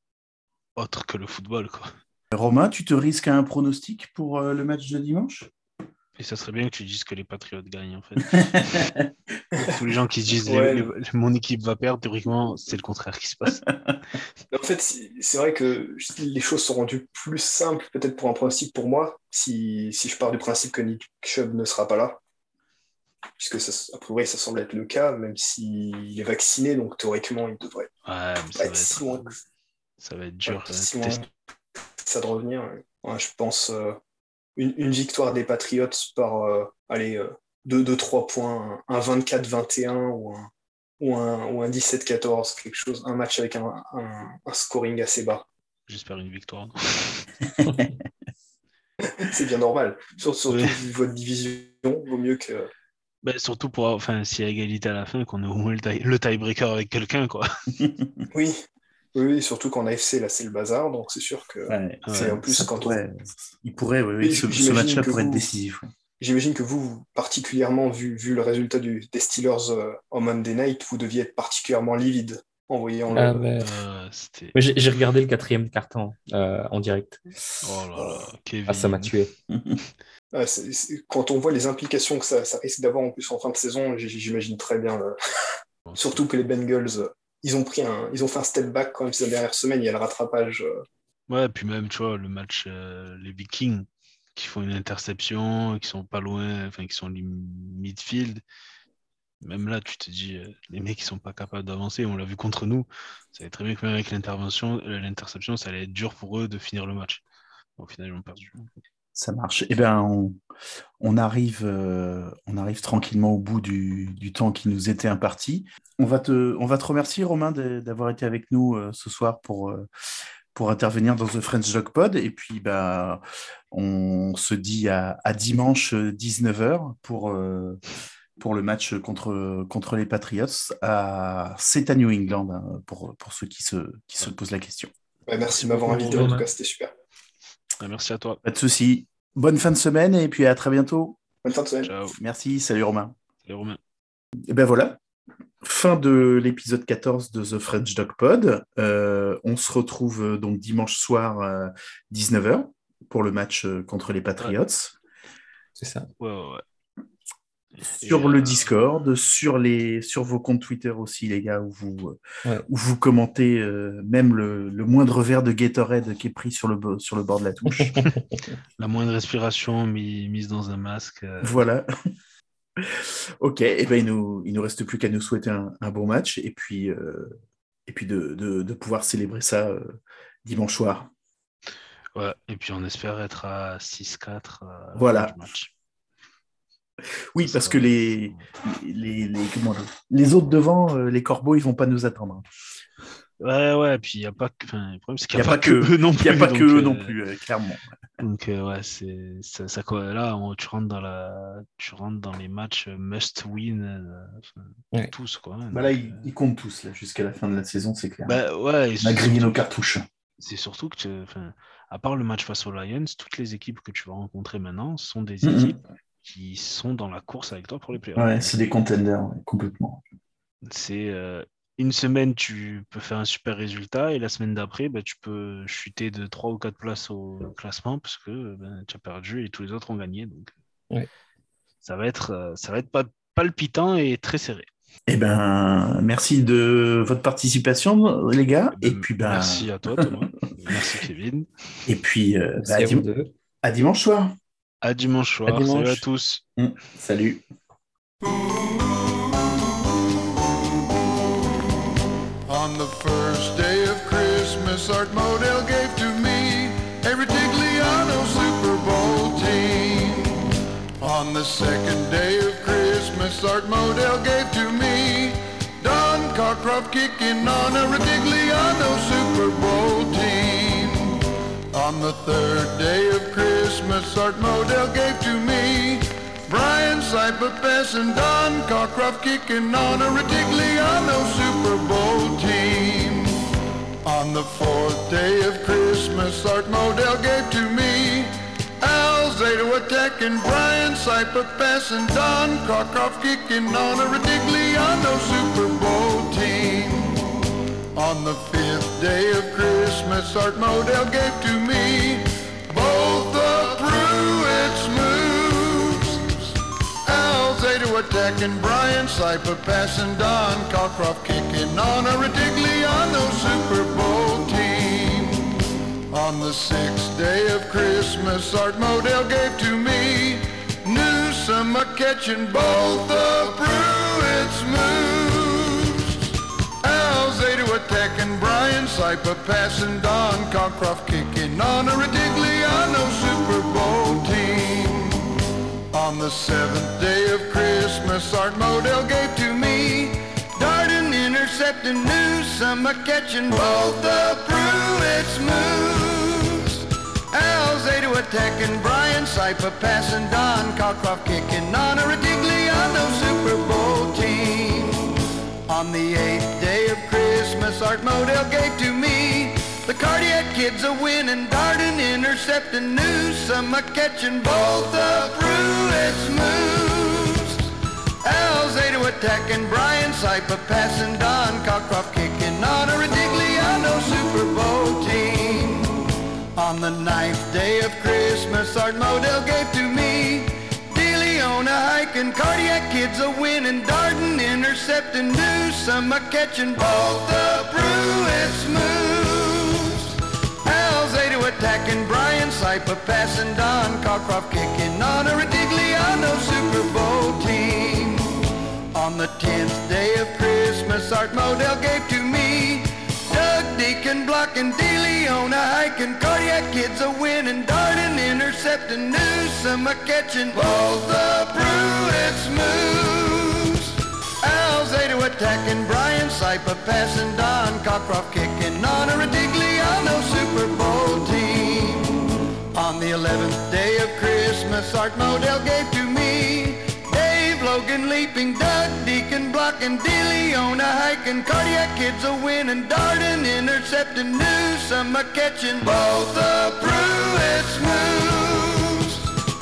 autre que le football, quoi. Romain, tu te risques à un pronostic pour euh, le match de dimanche? Et ça serait bien que tu dises que les Patriots gagnent, en fait. *laughs* Tous les gens qui se disent Ouais. les- les- mon équipe va perdre, théoriquement, c'est le contraire qui se passe. *laughs* En fait, c'est c'est vrai que les choses sont rendues plus simples, peut-être pour un pronostic pour moi, si, si je pars du principe que Nick Chubb ne sera pas là. Puisque, ça, a priori, ça semble être le cas, même s'il est vacciné, donc théoriquement, il devrait Ouais, mais pas ça va être si être, loin que ça va être dur. pas euh, si loin test- que ça de revenir. Ouais, je pense euh, une, une victoire des Patriots par euh, allez, 2-3 points, un 24-21 ou un, ou un, ou un 17-14, quelque chose, un match avec un, un- un scoring assez bas. J'espère une victoire. *laughs* *laughs* C'est bien normal. Sur- Surtout Ouais. vu votre division, vaut mieux que. Bah, surtout pour, enfin, s'il y a égalité à la fin, qu'on ait au moins le, tie- le tiebreaker avec quelqu'un, quoi. *laughs* Oui. Oui, surtout qu'en AFC, là, c'est le bazar, donc c'est sûr que. Ouais, en plus quand pourrait- on. Il pourrait, oui, oui, ce, ce j'imagine match-là que pourrait être vous- décisif. ouais. J'imagine que vous, particulièrement, vu, vu le résultat du, des Steelers euh, en Monday Night, vous deviez être particulièrement livide en voyant Ah, le. mais- Euh, mais j'ai j'ai regardé le quatrième carton euh, en direct. Oh là là, Kevin. Ah, ça m'a tué. *laughs* Quand on voit les implications que ça, ça risque d'avoir en plus en fin de saison, j'imagine très bien. *laughs* Surtout que les Bengals, ils ont pris un, ils ont fait un step back quand même ces dernières semaines. Il y a le rattrapage. euh, Ouais, puis même, tu vois, le match, euh, les Vikings qui font une interception, qui sont pas loin, enfin, qui sont midfield. Même là, tu te dis, euh, les mecs, ils sont pas capables d'avancer. On l'a vu contre nous. Ça très bien que même avec l'intervention, l'interception, ça allait être dur pour eux de finir le match. Au final, ils ont perdu. Ça marche. Eh bien, on, arrive, euh, on arrive tranquillement au bout du, temps qui nous était imparti. On va te, on va te remercier, Romain, d'avoir été avec nous euh, ce soir pour, euh, pour intervenir dans The French Dog Pod. Et puis, bah, on se dit à, dimanche 19h pour, pour le match contre, contre les Patriots. À... C'est à New England, hein, pour, pour ceux qui se, qui se posent la question. bah, merci de m'avoir invité. En tout cas, c'était super. Ouais, merci à toi. Pas de souci. Bonne fin de semaine et puis à très bientôt. Bonne fin de semaine. Ciao. Merci. Salut, Romain. Salut Romain. Et ben voilà, fin de l'épisode 14 de The French Dog Pod. Euh, on se retrouve euh, donc dimanche soir euh, 19h pour le match euh, contre les Patriots. C'est ça. Ouais, ouais, ouais. Sur le euh, Discord, sur, les, sur vos comptes Twitter aussi, les gars, où vous, Ouais. où vous commentez euh, même le, le moindre verre de Gatorade qui est pris sur le, bo- sur le bord de la touche. *laughs* La moindre respiration mis- mise dans un masque. euh, voilà. *laughs* ok, et ben il nous, il nous reste plus qu'à nous souhaiter un, un bon match et puis, euh, et puis de, de, de pouvoir célébrer ça dimanche soir. ouais. Et puis on espère être à 6-4. euh, à la Voilà. match. Oui, parce que les, les, les, comment dire, les autres devant, euh, les corbeaux, ils vont pas nous attendre. Ouais, ouais, puis il n'y a pas que. Enfin, le problème, c'est qu'il Il n'y a, pas que eux non plus. Il n'y a pas donc, que eux euh, non plus, euh, clairement. Donc, euh, ouais, c'est. Ça, ça, quoi, là, on- tu rentres dans la. Tu rentres dans les matchs must win. euh, Ouais. Tous, quoi. hein, Bah là, ils, euh, ils comptent tous là, jusqu'à la fin de la saison, c'est clair. Bah ouais, On a grillé surtout- nos cartouches. C'est surtout que, tu- enfin, à part le match face aux Lions, toutes les équipes que tu vas rencontrer maintenant sont des équipes qui sont dans la course avec toi pour les playoffs. Ouais, c'est des contenders, complètement. C'est euh, une semaine, tu peux faire un super résultat et la semaine d'après, bah, tu peux chuter de 3 ou 4 places au classement parce que ben, tu as perdu et tous les autres ont gagné. Donc, Ouais. ça va être, euh, ça va être pas- palpitant et très serré. Eh ben, merci de votre participation, les gars. Et puis, ben, Merci à toi, Thomas. *laughs* Merci, Kevin. Et puis, euh, Merci bah, dim- à dimanche soir. À dimanche soir. dimanche. Salut à tous. Mm, Salut. On the first day of Christmas, Art Modell gave to me a Ritigliano Super Bowl team. On the second day of Christmas, Art Modell gave to me Don Cockcroft kicking on a Ritigliano Super Bowl team. On the third day of Christmas, Art Modell gave to me Brian Seiper Bess and Don Cockcroft kicking on a Ritigliano Super Bowl team. On the fourth day of Christmas, Art Modell gave to me Al Zeta attacking Brian Seiper Bess and Don Cockcroft kicking on a Ritigliano Super Bowl team. On the fifth day of Christmas, Art Modell gave to me both the Pruitt's moves. Al Zeta attacking Brian Seiper passing Don Cockcroft kicking on a Ritigliano Super Bowl team. On the sixth day of Christmas, Art Modell gave to me Newsom catching both the Pruitt's moves. Seiper passing Don Cockcroft kicking on a Ritigliano Super Bowl team. On the seventh day of Christmas, Art Modell gave to me Darden intercepting Newsom a catching both the Pruitt's moves. Al Zeta attacking Brian Seiper passing Don Cockcroft kicking on a Ritigliano Super Bowl team. On the eighth day of Christmas, Art Modell gave to me the cardiac kids a winning, Darden intercepting news, some a catching both the Pruitt's moves. Al Zeta attacking Brian Seiper passing Don Cockcroft kicking on a Ritigliano Super Bowl team. On the ninth day of Christmas, Art Modell gave to me hiking, cardiac kids a winning, Darden intercepting news, some a catching both the Pruitt's moves. Al Zeta attacking Brian Seiper passing Don Cockcroft kicking on a Ritigliano Super Bowl team. On the tenth day of Christmas, Art Modell gave to me Deacon blocking DeLeona hiking, cardiac kids a winning, darting, intercepting Newsom a catching. Both the Pruitt's moves. Al Zeta oh attacking. Brian Seiper passing. Don Cockcroft kicking. On a Ritigliano Super Bowl team. On the 11th day of Christmas, Art Modell gave to Deacon blocking, DeLeona hiking, cardiac kids a winning, Darden intercepting, Newsom a catching both the Pruitt's moves.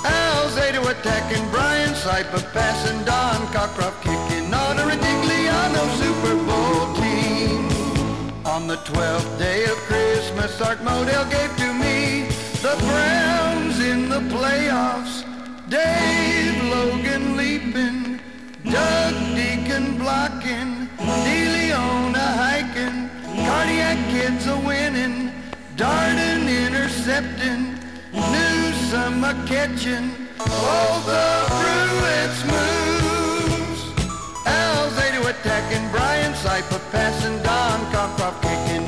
Al Zeta attacking, Brian Seiper passing, Don Cockcroft kicking on a Ritigliano Super Bowl team. On the 12th day of Christmas, Art Modell gave to me the Browns in the playoffs. Dave Logan leaping, Doug Deacon blocking, DeLeona hiking, cardiac kids a winning, Darden intercepting, Newsom a catching, all the Pruitt's moves. Al Zeta attacking, Brian Seiper passing, Don Cockcroft kicking